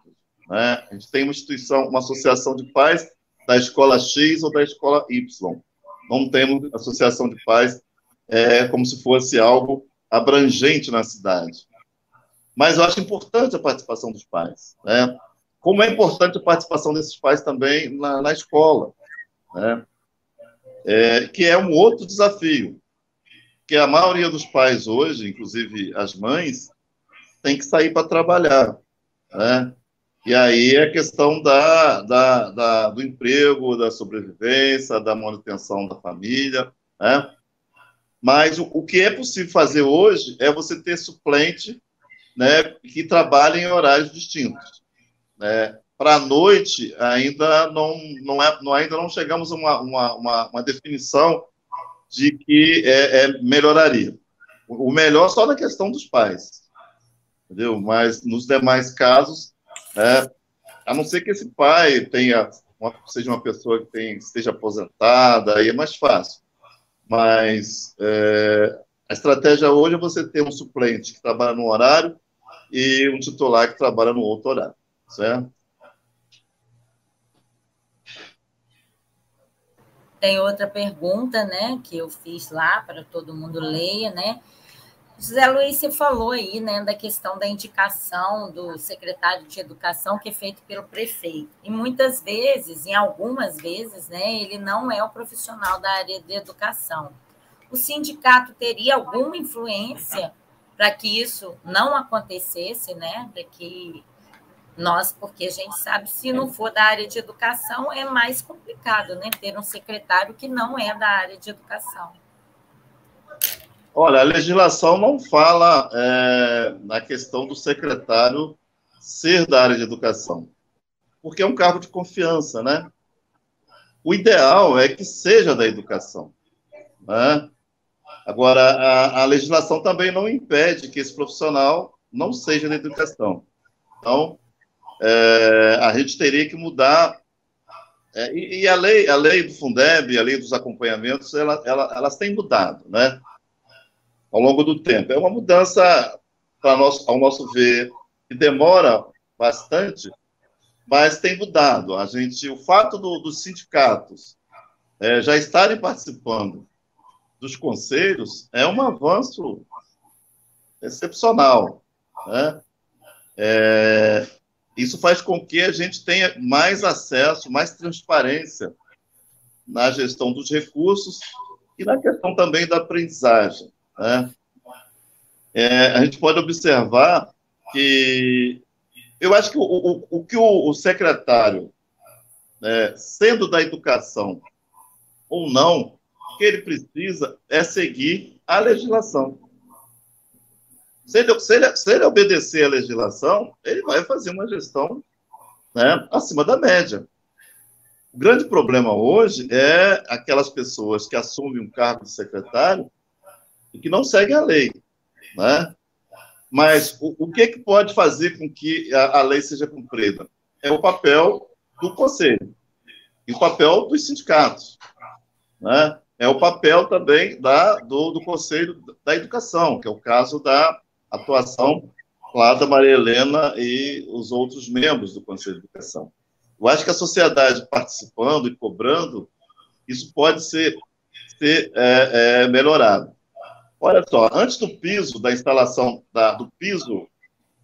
Né? A gente tem uma instituição, uma associação de pais da escola X ou da escola Y. Não temos associação de pais é, como se fosse algo abrangente na cidade. Mas eu acho importante a participação dos pais. Né? Como é importante a participação desses pais também na, na escola. Né? é, que é um outro desafio, que a maioria dos pais hoje, inclusive as mães, tem que sair para trabalhar, né? E aí é a questão da, da, da, do emprego, da sobrevivência, da manutenção da família, né? Mas o, o que é possível fazer hoje é você ter suplente, né, que trabalhe em horários distintos, né? para a noite ainda não, não, é, não, ainda não chegamos a uma, uma, uma, definição de que é, é, melhoraria. O melhor só na questão dos pais. entendeu? Mas nos demais casos, é, a não ser que esse pai tenha uma, seja uma pessoa que tem, esteja aposentada, aí é mais fácil. Mas é, a estratégia hoje é você ter um suplente que trabalha num horário e um titular que trabalha no outro horário, certo? Tem outra pergunta, né, que eu fiz lá para todo mundo ler, né? José Luiz, você falou aí, né, da questão da indicação do secretário de Educação que é feito pelo prefeito. E muitas vezes, em algumas vezes, né, ele não é o profissional da área de educação. O sindicato teria alguma influência para que isso não acontecesse, né, para que nós, porque a gente sabe, se não for da área de educação, é mais complicado, né, ter um secretário que não é da área de educação. Olha, a legislação não fala é, na questão do secretário ser da área de educação, porque é um cargo de confiança, né? O ideal é que seja da educação. Né? Agora, a, a legislação também não impede que esse profissional não seja da educação. Então, é, a gente teria que mudar. É, e, e, a lei, a lei do Fundeb, a lei dos acompanhamentos, ela, ela, elas têm mudado, né? Ao longo do tempo. É uma mudança, nós, ao nosso ver, que demora bastante, mas tem mudado. A gente, o fato do, dos sindicatos é, já estarem participando dos conselhos é um avanço excepcional. Né? É, isso faz com que a gente tenha mais acesso, mais transparência na gestão dos recursos e na questão também da aprendizagem. Né? É, a gente pode observar que eu acho que o, o, o que o, o secretário, né, sendo da educação ou não, o que ele precisa é seguir a legislação. Se ele, se ele, se ele obedecer à legislação, ele vai fazer uma gestão né, acima da média. O grande problema hoje é aquelas pessoas que assumem um cargo de secretário e que não seguem a lei. Né? Mas o, o que, que pode fazer com que a, a lei seja cumprida? É o papel do conselho e o papel dos sindicatos. Né? É o papel também da, do, do Conselho da Educação, que é o caso da atuação lá da Maria Helena e os outros membros do Conselho de Educação. Eu acho que a sociedade participando e cobrando, isso pode ser, ser é, é, melhorado. Olha só, antes do piso, da instalação da, do piso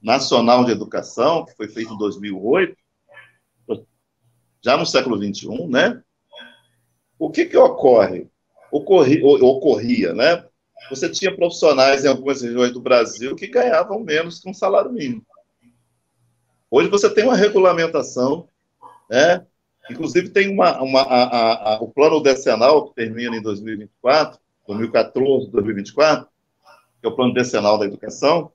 nacional de educação, que foi feito em 2008, já no século XXI, né? O que que ocorre? Ocorri, ocorria, né? Você tinha profissionais em algumas regiões do Brasil que ganhavam menos que um salário mínimo. Hoje você tem uma regulamentação, né? Inclusive tem uma, uma a, a, a, o plano decenal que termina em 2024, 2014, 2024, que é o plano decenal da educação,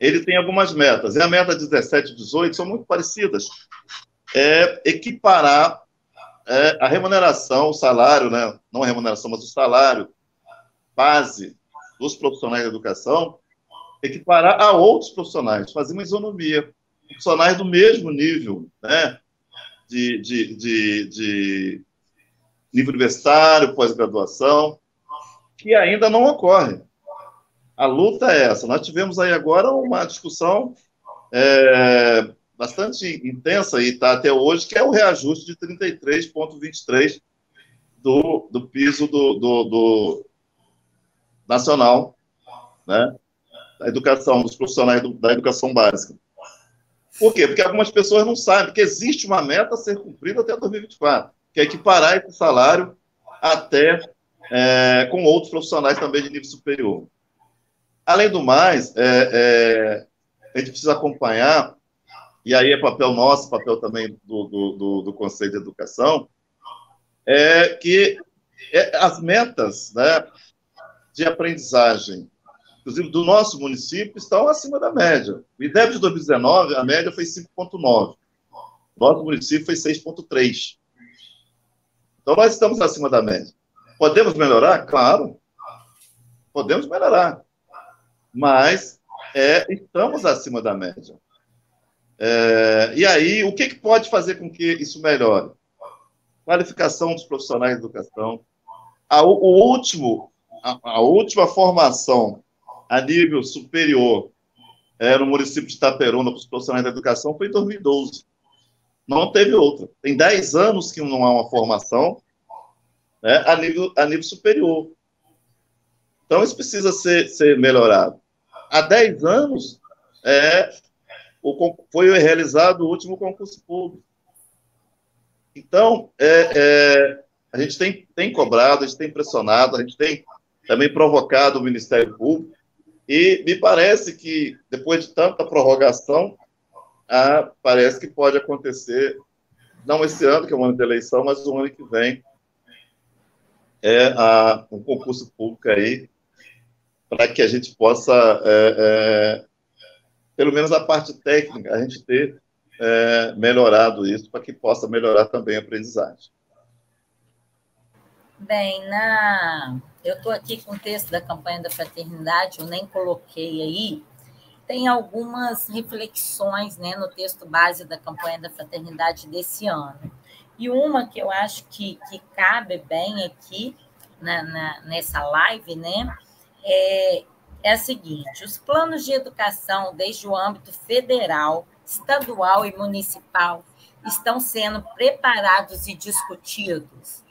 ele tem algumas metas. E a meta 17 e 18 são muito parecidas. É equiparar é, a remuneração, o salário, né? não a remuneração, mas o salário base dos profissionais da educação, equiparar a outros profissionais, fazer uma isonomia. Profissionais do mesmo nível, né? de, de, de, de nível universitário, pós-graduação, que ainda não ocorre. A luta é essa. Nós tivemos aí agora uma discussão é, bastante intensa e está até hoje, que é o reajuste de 33,23 do, do piso do, do, do, nacional, né, da educação, dos profissionais do, da educação básica. Por quê? Porque algumas pessoas não sabem que existe uma meta a ser cumprida até 2024, que é equiparar esse salário até é, com outros profissionais também de nível superior. Além do mais, é, é, a gente precisa acompanhar, e aí é papel nosso, papel também do, do, do, do Conselho de Educação, é que é, as metas né, de aprendizagem, inclusive do nosso município, estão acima da média. O IDEB de 2019, a média foi 5,9. Nosso município foi 6,3. Então, nós estamos acima da média. Podemos melhorar? Claro. Podemos melhorar. Mas é, estamos acima da média. É, e aí, o que, que pode fazer com que isso melhore? Qualificação dos profissionais de educação. A, o último, a, a última formação a nível superior é, no município de Itaperuna para os profissionais da educação foi em 2012. Não teve outra. Tem 10 anos que não há uma formação né, a, nível, a nível superior. Então, isso precisa ser, ser melhorado. Há 10 anos, é, o, foi realizado o último concurso público. Então, é, é, a gente tem, tem cobrado, a gente tem pressionado, a gente tem também provocado o Ministério Público, e me parece que, depois de tanta prorrogação, ah, parece que pode acontecer, não esse ano, que é o ano de eleição, mas o ano que vem, é a, um concurso público aí, para que a gente possa, é, é, pelo menos a parte técnica, a gente ter é, melhorado isso, para que possa melhorar também a aprendizagem. Bem, na... eu estou aqui com o texto da campanha da fraternidade, eu nem coloquei aí, tem algumas reflexões né, no texto base da campanha da fraternidade desse ano. E uma que eu acho que, que cabe bem aqui na, na, nessa live, né, é, é a seguinte: os planos de educação, desde o âmbito federal, estadual e municipal, estão sendo preparados e discutidos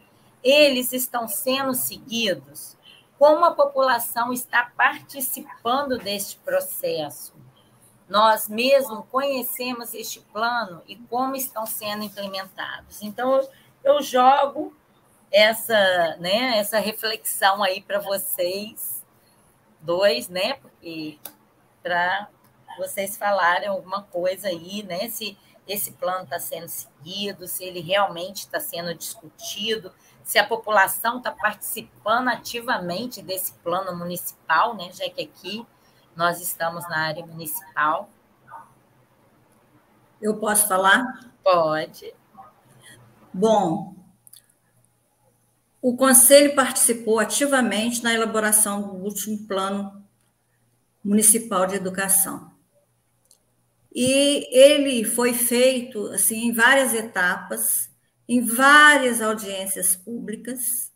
eles estão sendo seguidos? Como a população está participando deste processo? Nós mesmo conhecemos este plano e como estão sendo implementados. Então, eu jogo essa, né, essa reflexão aí para vocês dois, né, porque para vocês falarem alguma coisa aí, né, se esse plano está sendo seguido, se ele realmente está sendo discutido, se a população está participando ativamente desse plano municipal, né? já que aqui nós estamos na área municipal. Eu posso falar? Pode. Bom, o Conselho participou ativamente na elaboração do último plano municipal de educação. E ele foi feito assim em várias etapas, em várias audiências públicas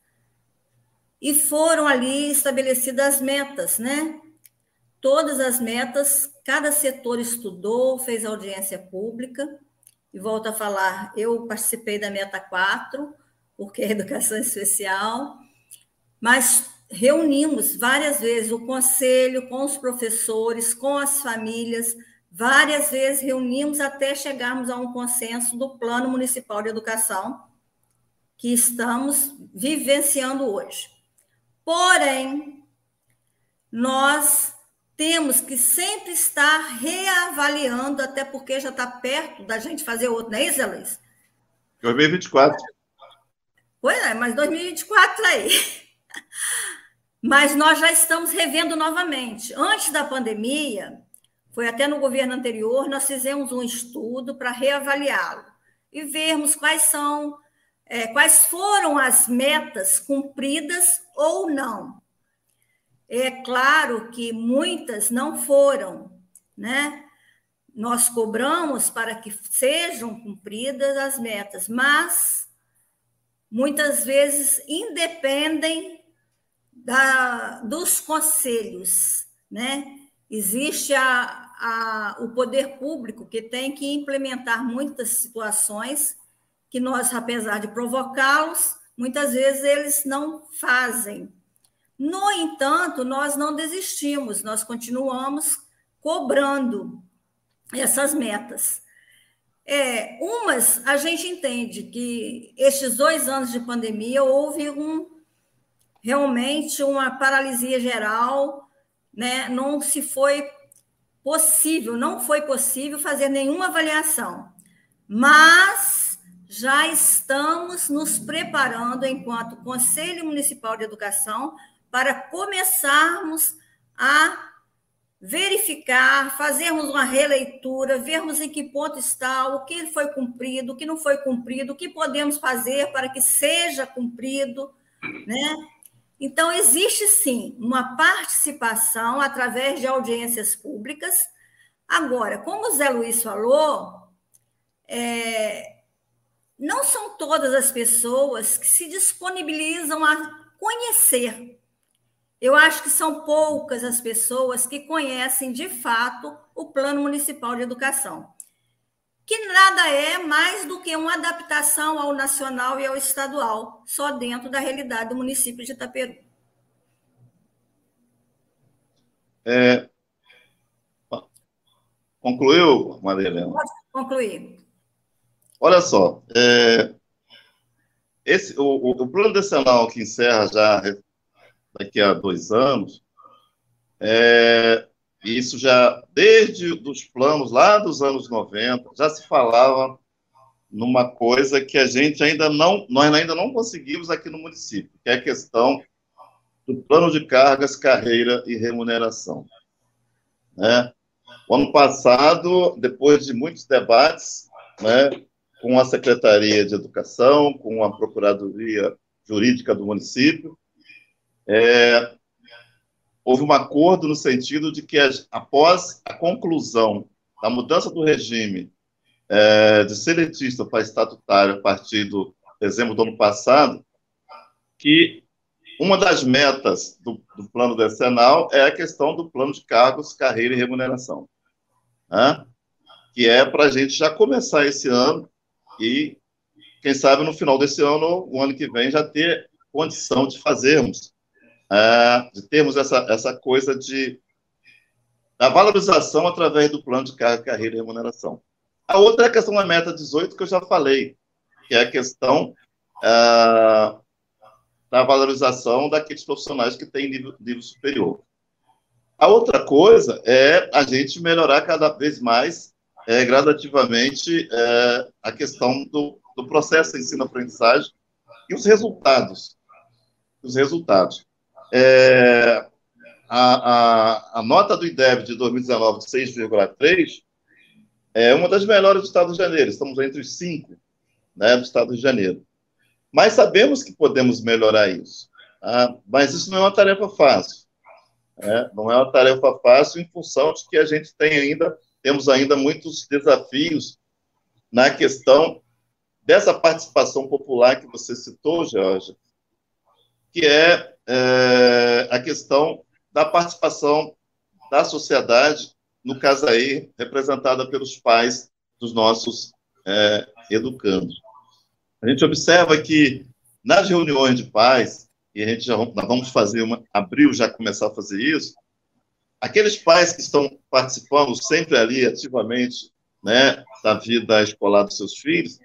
e foram ali estabelecidas as metas, né? Todas as metas, cada setor estudou, fez audiência pública, e volto a falar, eu participei da meta 4, porque é educação especial, mas reunimos várias vezes o conselho com os professores, com as famílias, Várias vezes reunimos até chegarmos a um consenso do Plano Municipal de Educação que estamos vivenciando hoje. Porém, nós temos que sempre estar reavaliando, até porque já está perto da gente fazer outro, não é isso, Luiz? 2024. Pois é, mas 2024 aí. Mas nós já estamos revendo novamente. Antes da pandemia, foi até no governo anterior, nós fizemos um estudo para reavaliá-lo e vermos quais são, é, quais foram as metas cumpridas ou não. É claro que muitas não foram, né? Nós cobramos para que sejam cumpridas as metas, mas muitas vezes independem da, dos conselhos, né? Existe a, a, o poder público que tem que implementar muitas situações que nós, apesar de provocá-los, muitas vezes eles não fazem. No entanto, nós não desistimos, nós continuamos cobrando essas metas. É, umas, a gente entende que estes dois anos de pandemia houve um, realmente uma paralisia geral, né? não se foi possível, não foi possível fazer nenhuma avaliação, mas já estamos nos preparando, enquanto Conselho Municipal de Educação, para começarmos a verificar, fazermos uma releitura, vermos em que ponto está, o que foi cumprido, o que não foi cumprido, o que podemos fazer para que seja cumprido, né? Então, existe sim uma participação através de audiências públicas. Agora, como o Zé Luiz falou, é, não são todas as pessoas que se disponibilizam a conhecer. Eu acho que são poucas as pessoas que conhecem de fato o Plano Municipal de Educação que nada é mais do que uma adaptação ao nacional e ao estadual, só dentro da realidade do município de Itaperu. É, concluiu, Maria Helena? Pode concluir. Olha só, é, esse, o, o, plano decenal que encerra já daqui a dois anos, é, isso já, desde os planos lá dos anos 90, já se falava numa coisa que a gente ainda não, nós ainda não conseguimos aqui no município, que é a questão do plano de cargas, carreira e remuneração. Né? O ano passado, depois de muitos debates, né, com a Secretaria de Educação, com a Procuradoria Jurídica do município, é, houve um acordo no sentido de que, após a conclusão da mudança do regime é, de seletista para estatutário a partir do dezembro do ano passado, que uma das metas do, do plano decenal é a questão do plano de cargos, carreira e remuneração, né? que é para a gente já começar esse ano e, quem sabe, no final desse ano, o ano que vem, já ter condição de fazermos é, de termos essa, essa coisa de da valorização através do plano de carga, carreira e remuneração. A outra é a questão da meta 18, que eu já falei, que é a questão é, da valorização daqueles profissionais que têm nível, nível superior. A outra coisa é a gente melhorar cada vez mais, é, gradativamente, é, a questão do, do processo de ensino-aprendizagem e os resultados. Os resultados. É, a, a, a, nota do IDEB de 2019 de 6,3 é uma das melhores do Estado de Janeiro. Estamos entre os cinco né, do Estado de Janeiro. Mas sabemos que podemos melhorar isso. Tá? Mas isso não é uma tarefa fácil. Né? Não é uma tarefa fácil em função de que a gente tem ainda, temos ainda muitos desafios na questão dessa participação popular que você citou, Jorge, que é é, a questão da participação da sociedade, no caso aí, representada pelos pais dos nossos é, educandos. A gente observa que nas reuniões de pais, e a gente já nós vamos fazer uma, abril já começar a fazer isso, aqueles pais que estão participando sempre ali ativamente né, da vida escolar dos seus filhos,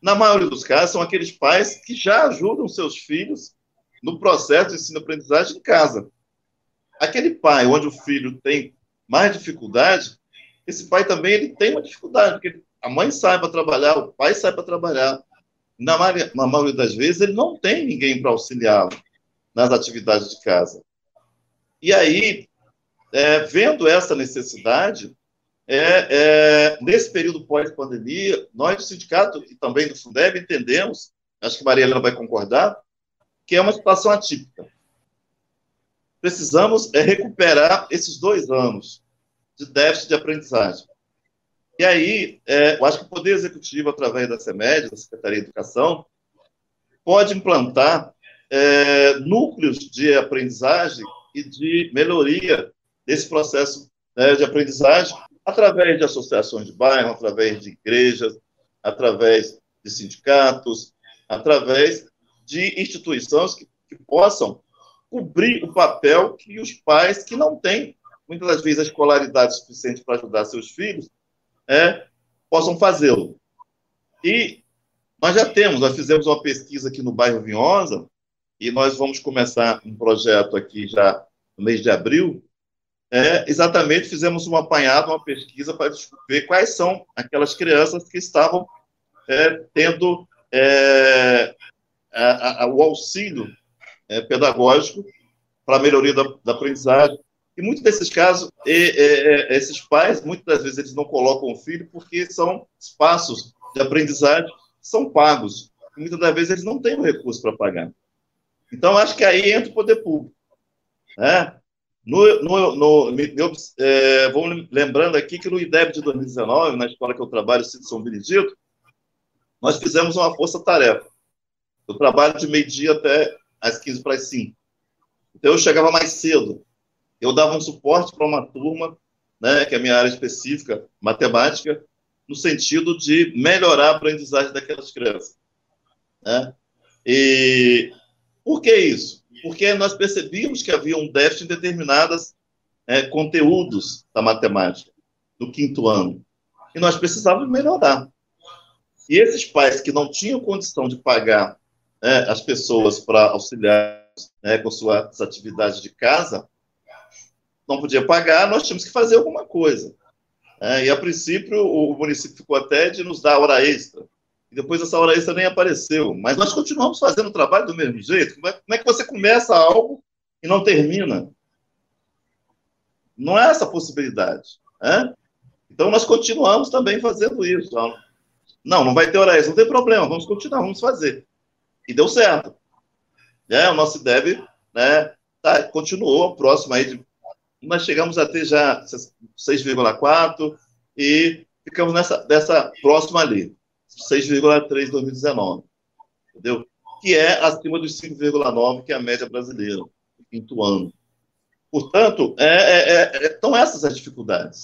na maioria dos casos, são aqueles pais que já ajudam seus filhos no processo de ensino-aprendizagem em casa. Aquele pai onde o filho tem mais dificuldade, esse pai também ele tem uma dificuldade, porque a mãe sai para trabalhar, o pai sai para trabalhar. Na maioria, na maioria das vezes, ele não tem ninguém para auxiliá-lo nas atividades de casa. E aí, é, vendo essa necessidade, é, é, nesse período pós-pandemia, nós do sindicato e também do Fundeb entendemos, acho que Maria Helena vai concordar, que é uma situação atípica. Precisamos é, recuperar esses dois anos de déficit de aprendizagem. E aí, é, eu acho que o Poder Executivo, através da CEMED, da Secretaria de Educação, pode implantar é, núcleos de aprendizagem e de melhoria desse processo né, de aprendizagem através de associações de bairro, através de igrejas, através de sindicatos, através de instituições que, que possam cobrir o papel que os pais que não têm, muitas das vezes, a escolaridade suficiente para ajudar seus filhos, é, possam fazê-lo. E nós já temos, nós fizemos uma pesquisa aqui no bairro Vinhosa, e nós vamos começar um projeto aqui já no mês de abril, é, exatamente fizemos um apanhado, uma pesquisa para ver quais são aquelas crianças que estavam é, tendo é, a, a, o auxílio é, pedagógico para a melhoria da, da, aprendizagem. E muitos desses casos, e, e, esses pais, muitas das vezes, eles não colocam o filho porque são espaços de aprendizagem são pagos. E muitas das vezes eles não têm o recurso para pagar. Então, acho que aí entra o poder público. Né? No, no, no, eu, é, vamos lembrando aqui que no IDEB de 2019, na escola que eu trabalho, Cid São Benedito, nós fizemos uma força-tarefa. Eu trabalho de meio-dia até às 15 para as 5. Então, eu chegava mais cedo. Eu dava um suporte para uma turma, né, que é a minha área específica, matemática, no sentido de melhorar a aprendizagem daquelas crianças. Né? E por que isso? Porque nós percebíamos que havia um déficit em determinados é, conteúdos da matemática no quinto ano. E nós precisávamos melhorar. E esses pais que não tinham condição de pagar é, as pessoas para auxiliar né, com suas atividades de casa, não podia pagar, nós tínhamos que fazer alguma coisa. É, e, a princípio, o município ficou até de nos dar hora extra. E depois essa hora extra nem apareceu. Mas nós continuamos fazendo o trabalho do mesmo jeito. Como é, como é que você começa algo e não termina? Não é essa possibilidade. Né? Então, nós continuamos também fazendo isso. Não, não vai ter hora extra, não tem problema, vamos continuar, vamos fazer. E deu certo. É, o nosso IDEB né, tá, continuou próximo aí de nós chegamos a ter já 6,4 e ficamos nessa dessa próxima ali, 6,3 em 2019, entendeu? Que é acima dos 5,9 que é a média brasileira, quinto ano. Portanto, é, é, é, estão essas as dificuldades.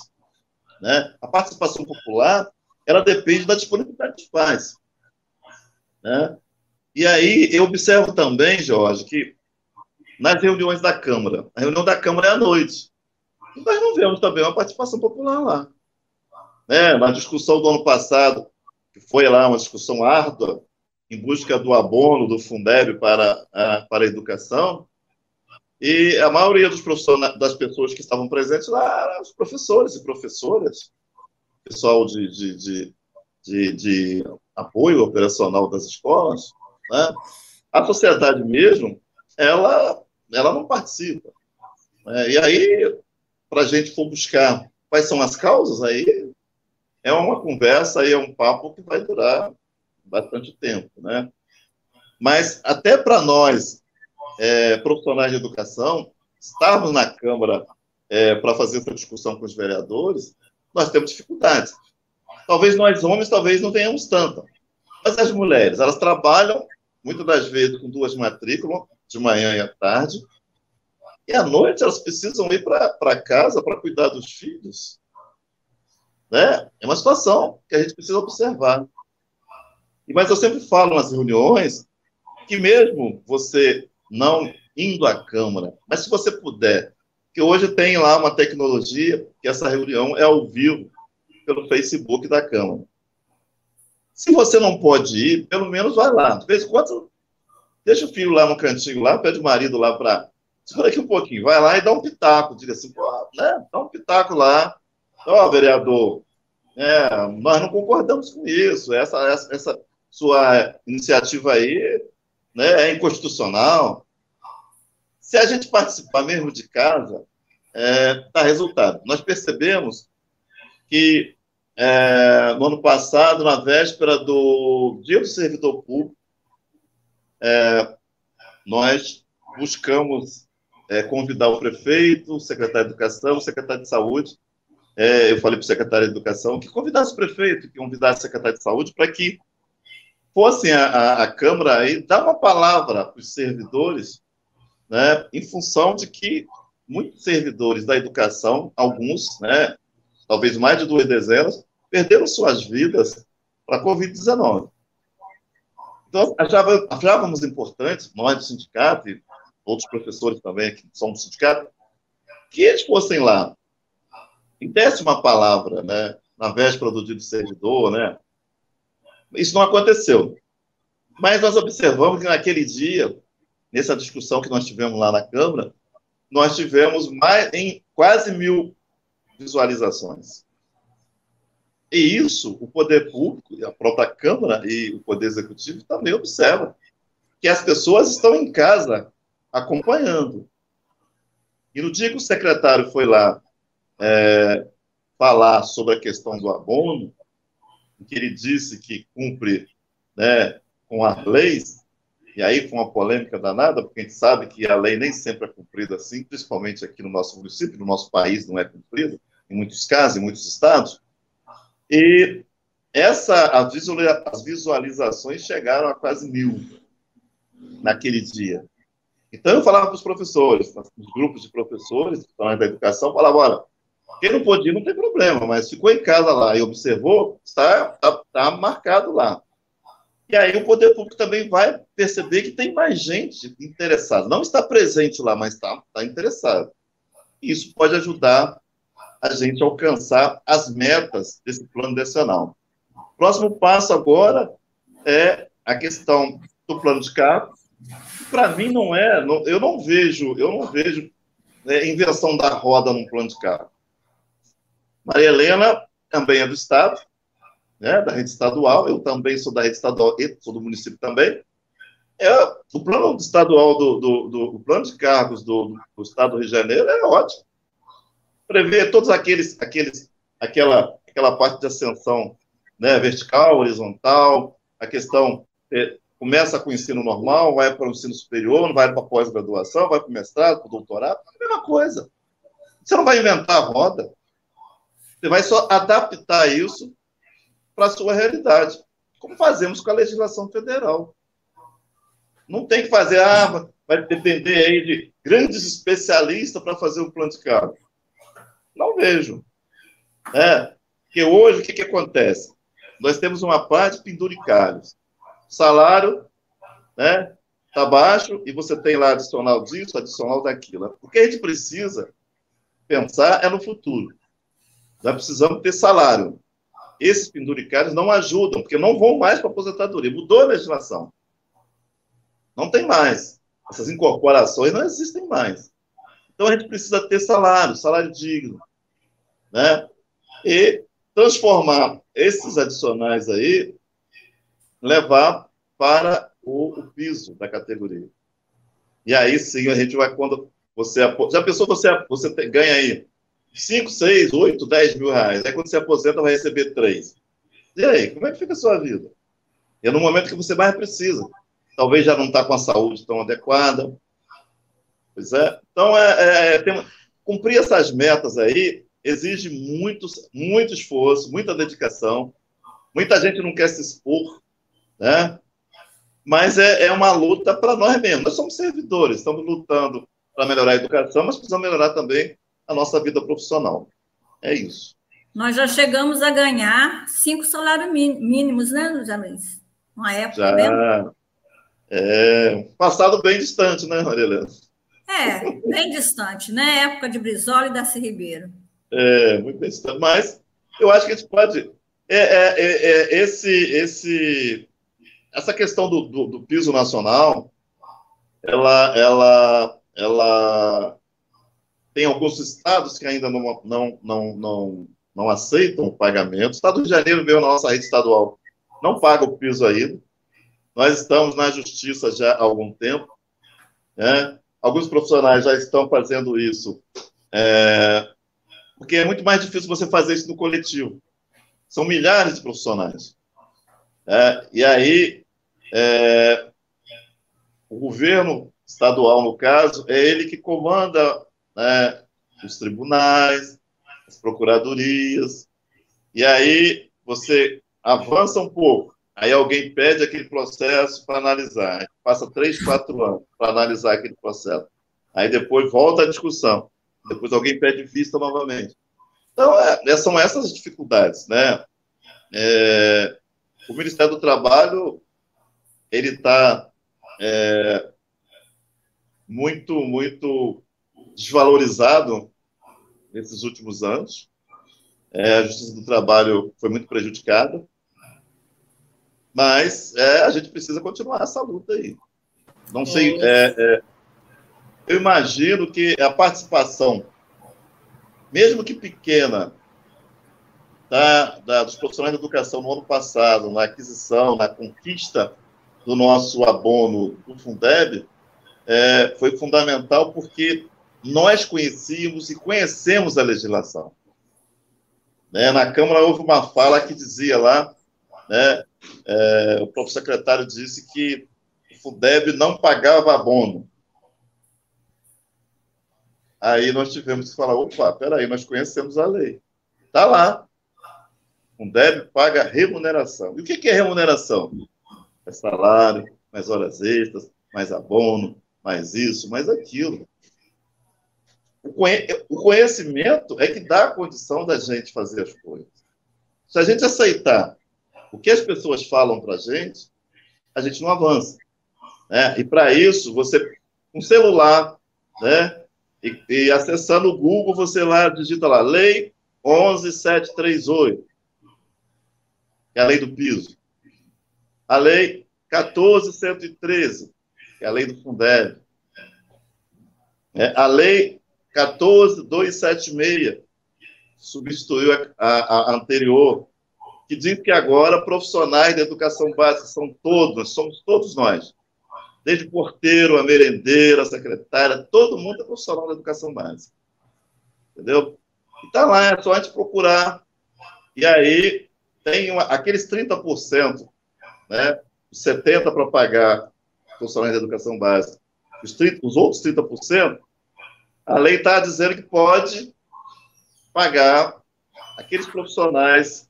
Né? A participação popular, ela depende da disponibilidade dos pais. Né? E aí, eu observo também, Jorge, que nas reuniões da Câmara. A reunião da Câmara é à noite. Nós não vemos também uma participação popular lá. Né? Na discussão do ano passado, que foi lá uma discussão árdua, em busca do abono do Fundeb para a, para a educação, e a maioria dos profissionais, das pessoas que estavam presentes lá eram os professores e professoras, pessoal de, de, de, de, de apoio operacional das escolas. Né? A sociedade mesmo, ela ela não participa. É, e aí, para a gente for buscar quais são as causas, aí é uma conversa, aí é um papo que vai durar bastante tempo, né? Mas até para nós, é, profissionais de educação, estarmos na Câmara é, para fazer essa discussão com os vereadores, nós temos dificuldades. Talvez nós homens, talvez não tenhamos tanta. Mas as mulheres, elas trabalham, muitas das vezes, com duas matrículas, de manhã e à tarde. E à noite elas precisam ir para casa para cuidar dos filhos. Né? É uma situação que a gente precisa observar. Mas eu sempre falo nas reuniões que mesmo você não indo à Câmara, mas se você puder, que hoje tem lá uma tecnologia que essa reunião é ao vivo pelo Facebook da Câmara. Se você não pode ir, pelo menos vai lá. De vez em quando Deixa o filho lá no cantinho, lá, pede o marido lá para. Segura aqui um pouquinho, vai lá e dá um pitaco. Diga assim, né? Dá um pitaco lá. Ó, oh, vereador, é, nós não concordamos com isso. Essa, essa, essa sua iniciativa aí né, é inconstitucional. Se a gente participar mesmo de casa, é, dá resultado. Nós percebemos que é, no ano passado, na véspera do Dia do Servidor Público, é, nós buscamos é, convidar o prefeito, o secretário de Educação, o secretário de Saúde. É, eu falei para o secretário de Educação que convidasse o prefeito, que convidasse o secretário de Saúde para que fossem a, a, a Câmara aí dar uma palavra para os servidores, né, em função de que muitos servidores da educação, alguns, né, talvez mais de duas dezenas, perderam suas vidas para a Covid-19. Então, achávamos importante, nós do sindicato e outros professores também que são do sindicato, que eles fossem lá desse uma palavra, né, na véspera do dia do servidor, né? Isso não aconteceu. Mas nós observamos que naquele dia, nessa discussão que nós tivemos lá na Câmara, nós tivemos mais em quase mil visualizações. E isso, o poder público, a própria Câmara e o Poder Executivo também observam, que as pessoas estão em casa acompanhando. E no dia que o secretário foi lá é, falar sobre a questão do abono, que ele disse que cumpre né, com as leis, e aí foi uma polêmica danada, porque a gente sabe que a lei nem sempre é cumprida assim, principalmente aqui no nosso município, no nosso país não é cumprida, em muitos casos, em muitos estados. E essa, as visualizações chegaram a quase mil naquele dia. Então eu falava para os professores, os grupos de professores da educação, falava, olha, quem não pôde ir não tem problema, mas ficou em casa lá e observou, está, está, está marcado lá. E aí o poder público também vai perceber que tem mais gente interessada. Não está presente lá, mas está, está interessado. Isso pode ajudar a gente a alcançar as metas desse plano decenal. Próximo passo agora é a questão do plano de carro. Para mim não é, não, eu não vejo, eu não vejo é, invenção da roda num plano de carro. Maria Helena também é do Estado, né, da rede estadual, eu também sou da rede estadual e sou do município também. É, o plano estadual do, do, do o plano de cargos do, do, Estado do Rio de Janeiro é ótimo. Prevê todos aqueles, aqueles, aquela, aquela parte de ascensão né, vertical, horizontal, a questão é, começa com o ensino normal, vai para o ensino superior, vai para a pós-graduação, vai para o mestrado, para o doutorado, a mesma coisa. Você não vai inventar a roda. Você vai só adaptar isso para a sua realidade, como fazemos com a legislação federal. Não tem que fazer, ah, vai depender aí de grandes especialistas para fazer o plano de cargo. Não vejo. É, porque hoje, o que, que acontece? Nós temos uma parte penduricários. Salário, né, está baixo e você tem lá adicional disso, adicional daquilo. O que a gente precisa pensar é no futuro. Nós precisamos ter salário esses penduricários não ajudam, porque não vão mais para a aposentadoria. Mudou a legislação. Não tem mais. Essas incorporações não existem mais. Então a gente precisa ter salário, salário digno, né? E transformar esses adicionais aí, levar para o, o piso da categoria. E aí sim a gente vai quando você já pensou você você ganha aí 5, 6, 8, 10 mil reais. Aí quando você aposenta, vai receber 3. E aí, como é que fica a sua vida? É no momento que você mais precisa. Talvez já não está com a saúde tão adequada. Pois é. Então, é, é, é tem, cumprir essas metas aí exige muito, muito esforço, muita dedicação. Muita gente não quer se expor, né? Mas é, é uma luta para nós mesmos. Nós somos servidores, estamos lutando para melhorar a educação, mas precisamos melhorar também a nossa vida profissional. É isso. Nós já chegamos a ganhar cinco salários mínimos, né, Luiz? Uma época já, mesmo. É, passado bem distante, né, Maria É, bem distante, né? Época de Brizola e Darcy Ribeiro. É, muito bem distante. Mas eu acho que a gente pode. É, é, é, é esse, esse, essa questão do, do, do, piso nacional, ela, ela, ela tem alguns estados que ainda não, não, não, não, não aceitam o pagamento. O Estado de Janeiro, veio nossa rede estadual, não paga o piso ainda. Nós estamos na justiça já há algum tempo. Né? Alguns profissionais já estão fazendo isso, é, porque é muito mais difícil você fazer isso no coletivo. São milhares de profissionais. É, e aí, é, o governo estadual, no caso, é ele que comanda né, os tribunais, as procuradorias, e aí você avança um pouco, aí alguém pede aquele processo para analisar, passa três, quatro anos para analisar aquele processo, aí depois volta a discussão, depois alguém pede vista novamente. Então, é, é são essas dificuldades, né? É, o Ministério do Trabalho, ele está é, muito, muito desvalorizado nesses últimos anos. É, a Justiça do Trabalho foi muito prejudicada. Mas é, a gente precisa continuar essa luta aí. Não sei. É, é, eu imagino que a participação, mesmo que pequena, da, da, dos profissionais de educação no ano passado, na aquisição, na conquista do nosso abono do Fundeb, é, foi fundamental porque nós conhecíamos e conhecemos a legislação. Né? Na Câmara houve uma fala que dizia lá, né, é, o próprio secretário disse que o Fundeb não pagava abono. Aí nós tivemos que falar, opa, peraí, nós conhecemos a lei. Está lá. O Fundeb paga remuneração. E o que é remuneração? É salário, mais horas extras, mais abono, mais isso, mais aquilo. O conhecimento é que dá a condição da gente fazer as coisas. Se a gente aceitar o que as pessoas falam para a gente, a gente não avança. Né? E para isso, você, um celular, né? E, e, acessando o Google, você lá digita lá, Lei 11738, que é a lei do piso. A Lei 14113, que é a lei do Fundeb. É, a Lei 14276 substituiu a, a, a, anterior, que diz que agora profissionais da educação básica são todos, somos todos nós. Desde porteiro, a merendeira, a secretária, todo mundo é profissional da educação básica. Entendeu? E tá lá, é só a gente procurar. E aí tem uma, aqueles 30%, né? 70% para pagar profissionais da educação básica. Os, 30, os outros 30%, a lei está dizendo que pode pagar aqueles profissionais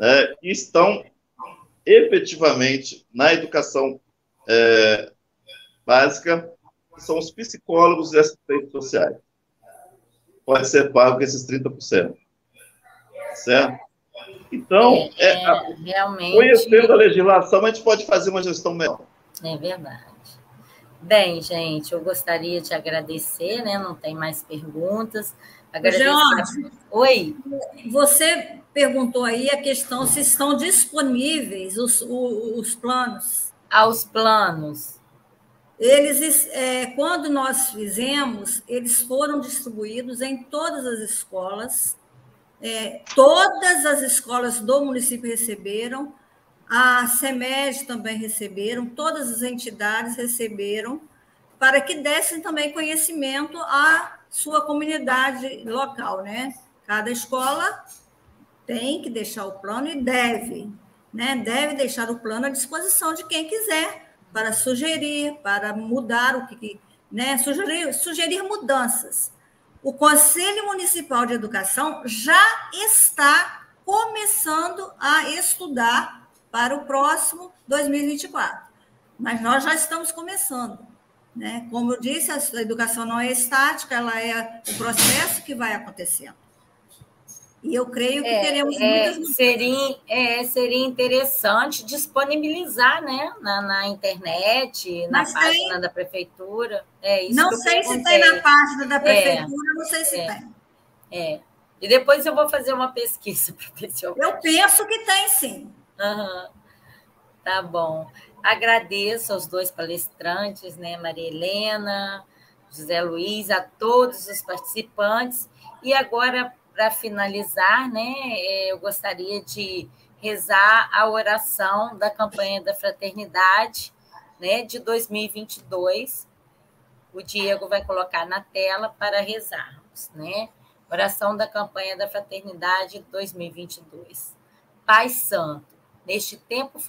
né, que estão efetivamente na educação é, básica, que são os psicólogos e assistentes sociais. Pode ser pago com esses 30%. Certo? Então, é, é, realmente... conhecendo a legislação, a gente pode fazer uma gestão melhor. É verdade. Bem, gente, eu gostaria de agradecer, né? Não tem mais perguntas. Agradecer. Oi. Você perguntou aí a questão se estão disponíveis os, os, os planos. Aos planos. Eles, é, quando nós fizemos, eles foram distribuídos em todas as escolas. É, todas as escolas do município receberam a SEMED também receberam, todas as entidades receberam, para que dessem também conhecimento à sua comunidade local, né? Cada escola tem que deixar o plano e deve, né? Deve deixar o plano à disposição de quem quiser para sugerir, para mudar o que, né? Sugerir, sugerir mudanças. O Conselho Municipal de Educação já está começando a estudar para o próximo 2024. Mas nós já estamos começando. Né? Como eu disse, a educação não é estática, ela é o processo que vai acontecendo. E eu creio que é, teremos é, muitas. Seria, é, seria interessante disponibilizar né, na, na internet, na Mas página tem... da prefeitura. É, isso não sei se tem na página da é, prefeitura, não sei se é, tem. É. E depois eu vou fazer uma pesquisa para ver se eu. Eu penso que tem, sim. Tá bom. Agradeço aos dois palestrantes, né, Maria Helena, José Luiz, a todos os participantes. E agora, para finalizar, né, é, eu gostaria de rezar a oração da campanha da fraternidade, né, de 2022. O Diego vai colocar na tela para rezarmos, né? Oração da campanha da fraternidade 2022. Pai Santo, neste tempo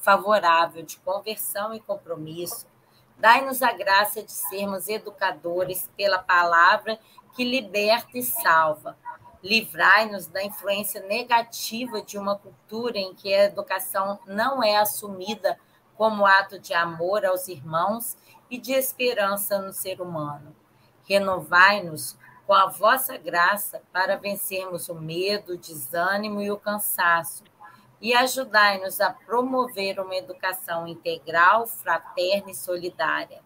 favorável de conversão e compromisso, dai-nos a graça de sermos educadores pela palavra que liberta e salva. Livrai-nos da influência negativa de uma cultura em que a educação não é assumida como ato de amor aos irmãos e de esperança no ser humano. Renovai-nos com a vossa graça para vencermos o medo, o desânimo e o cansaço e ajudai-nos a promover uma educação integral, fraterna e solidária.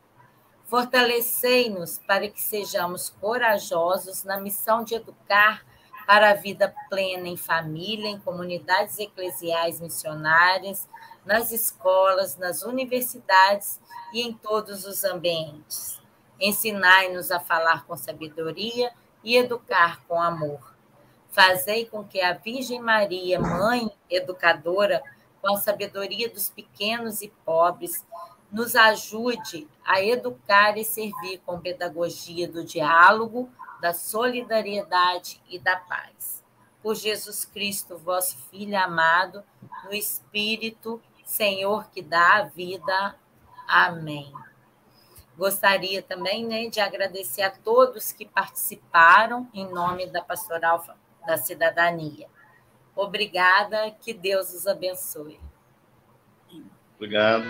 Fortalecei-nos para que sejamos corajosos na missão de educar para a vida plena em família, em comunidades eclesiais missionárias, nas escolas, nas universidades e em todos os ambientes. Ensinai-nos a falar com sabedoria e educar com amor Fazei com que a Virgem Maria, mãe educadora, com a sabedoria dos pequenos e pobres, nos ajude a educar e servir com pedagogia do diálogo, da solidariedade e da paz. Por Jesus Cristo, vosso Filho amado, no Espírito, Senhor que dá a vida. Amém. Gostaria também né, de agradecer a todos que participaram em nome da Pastoral da Cidadania. Obrigada, que Deus os abençoe. Obrigado.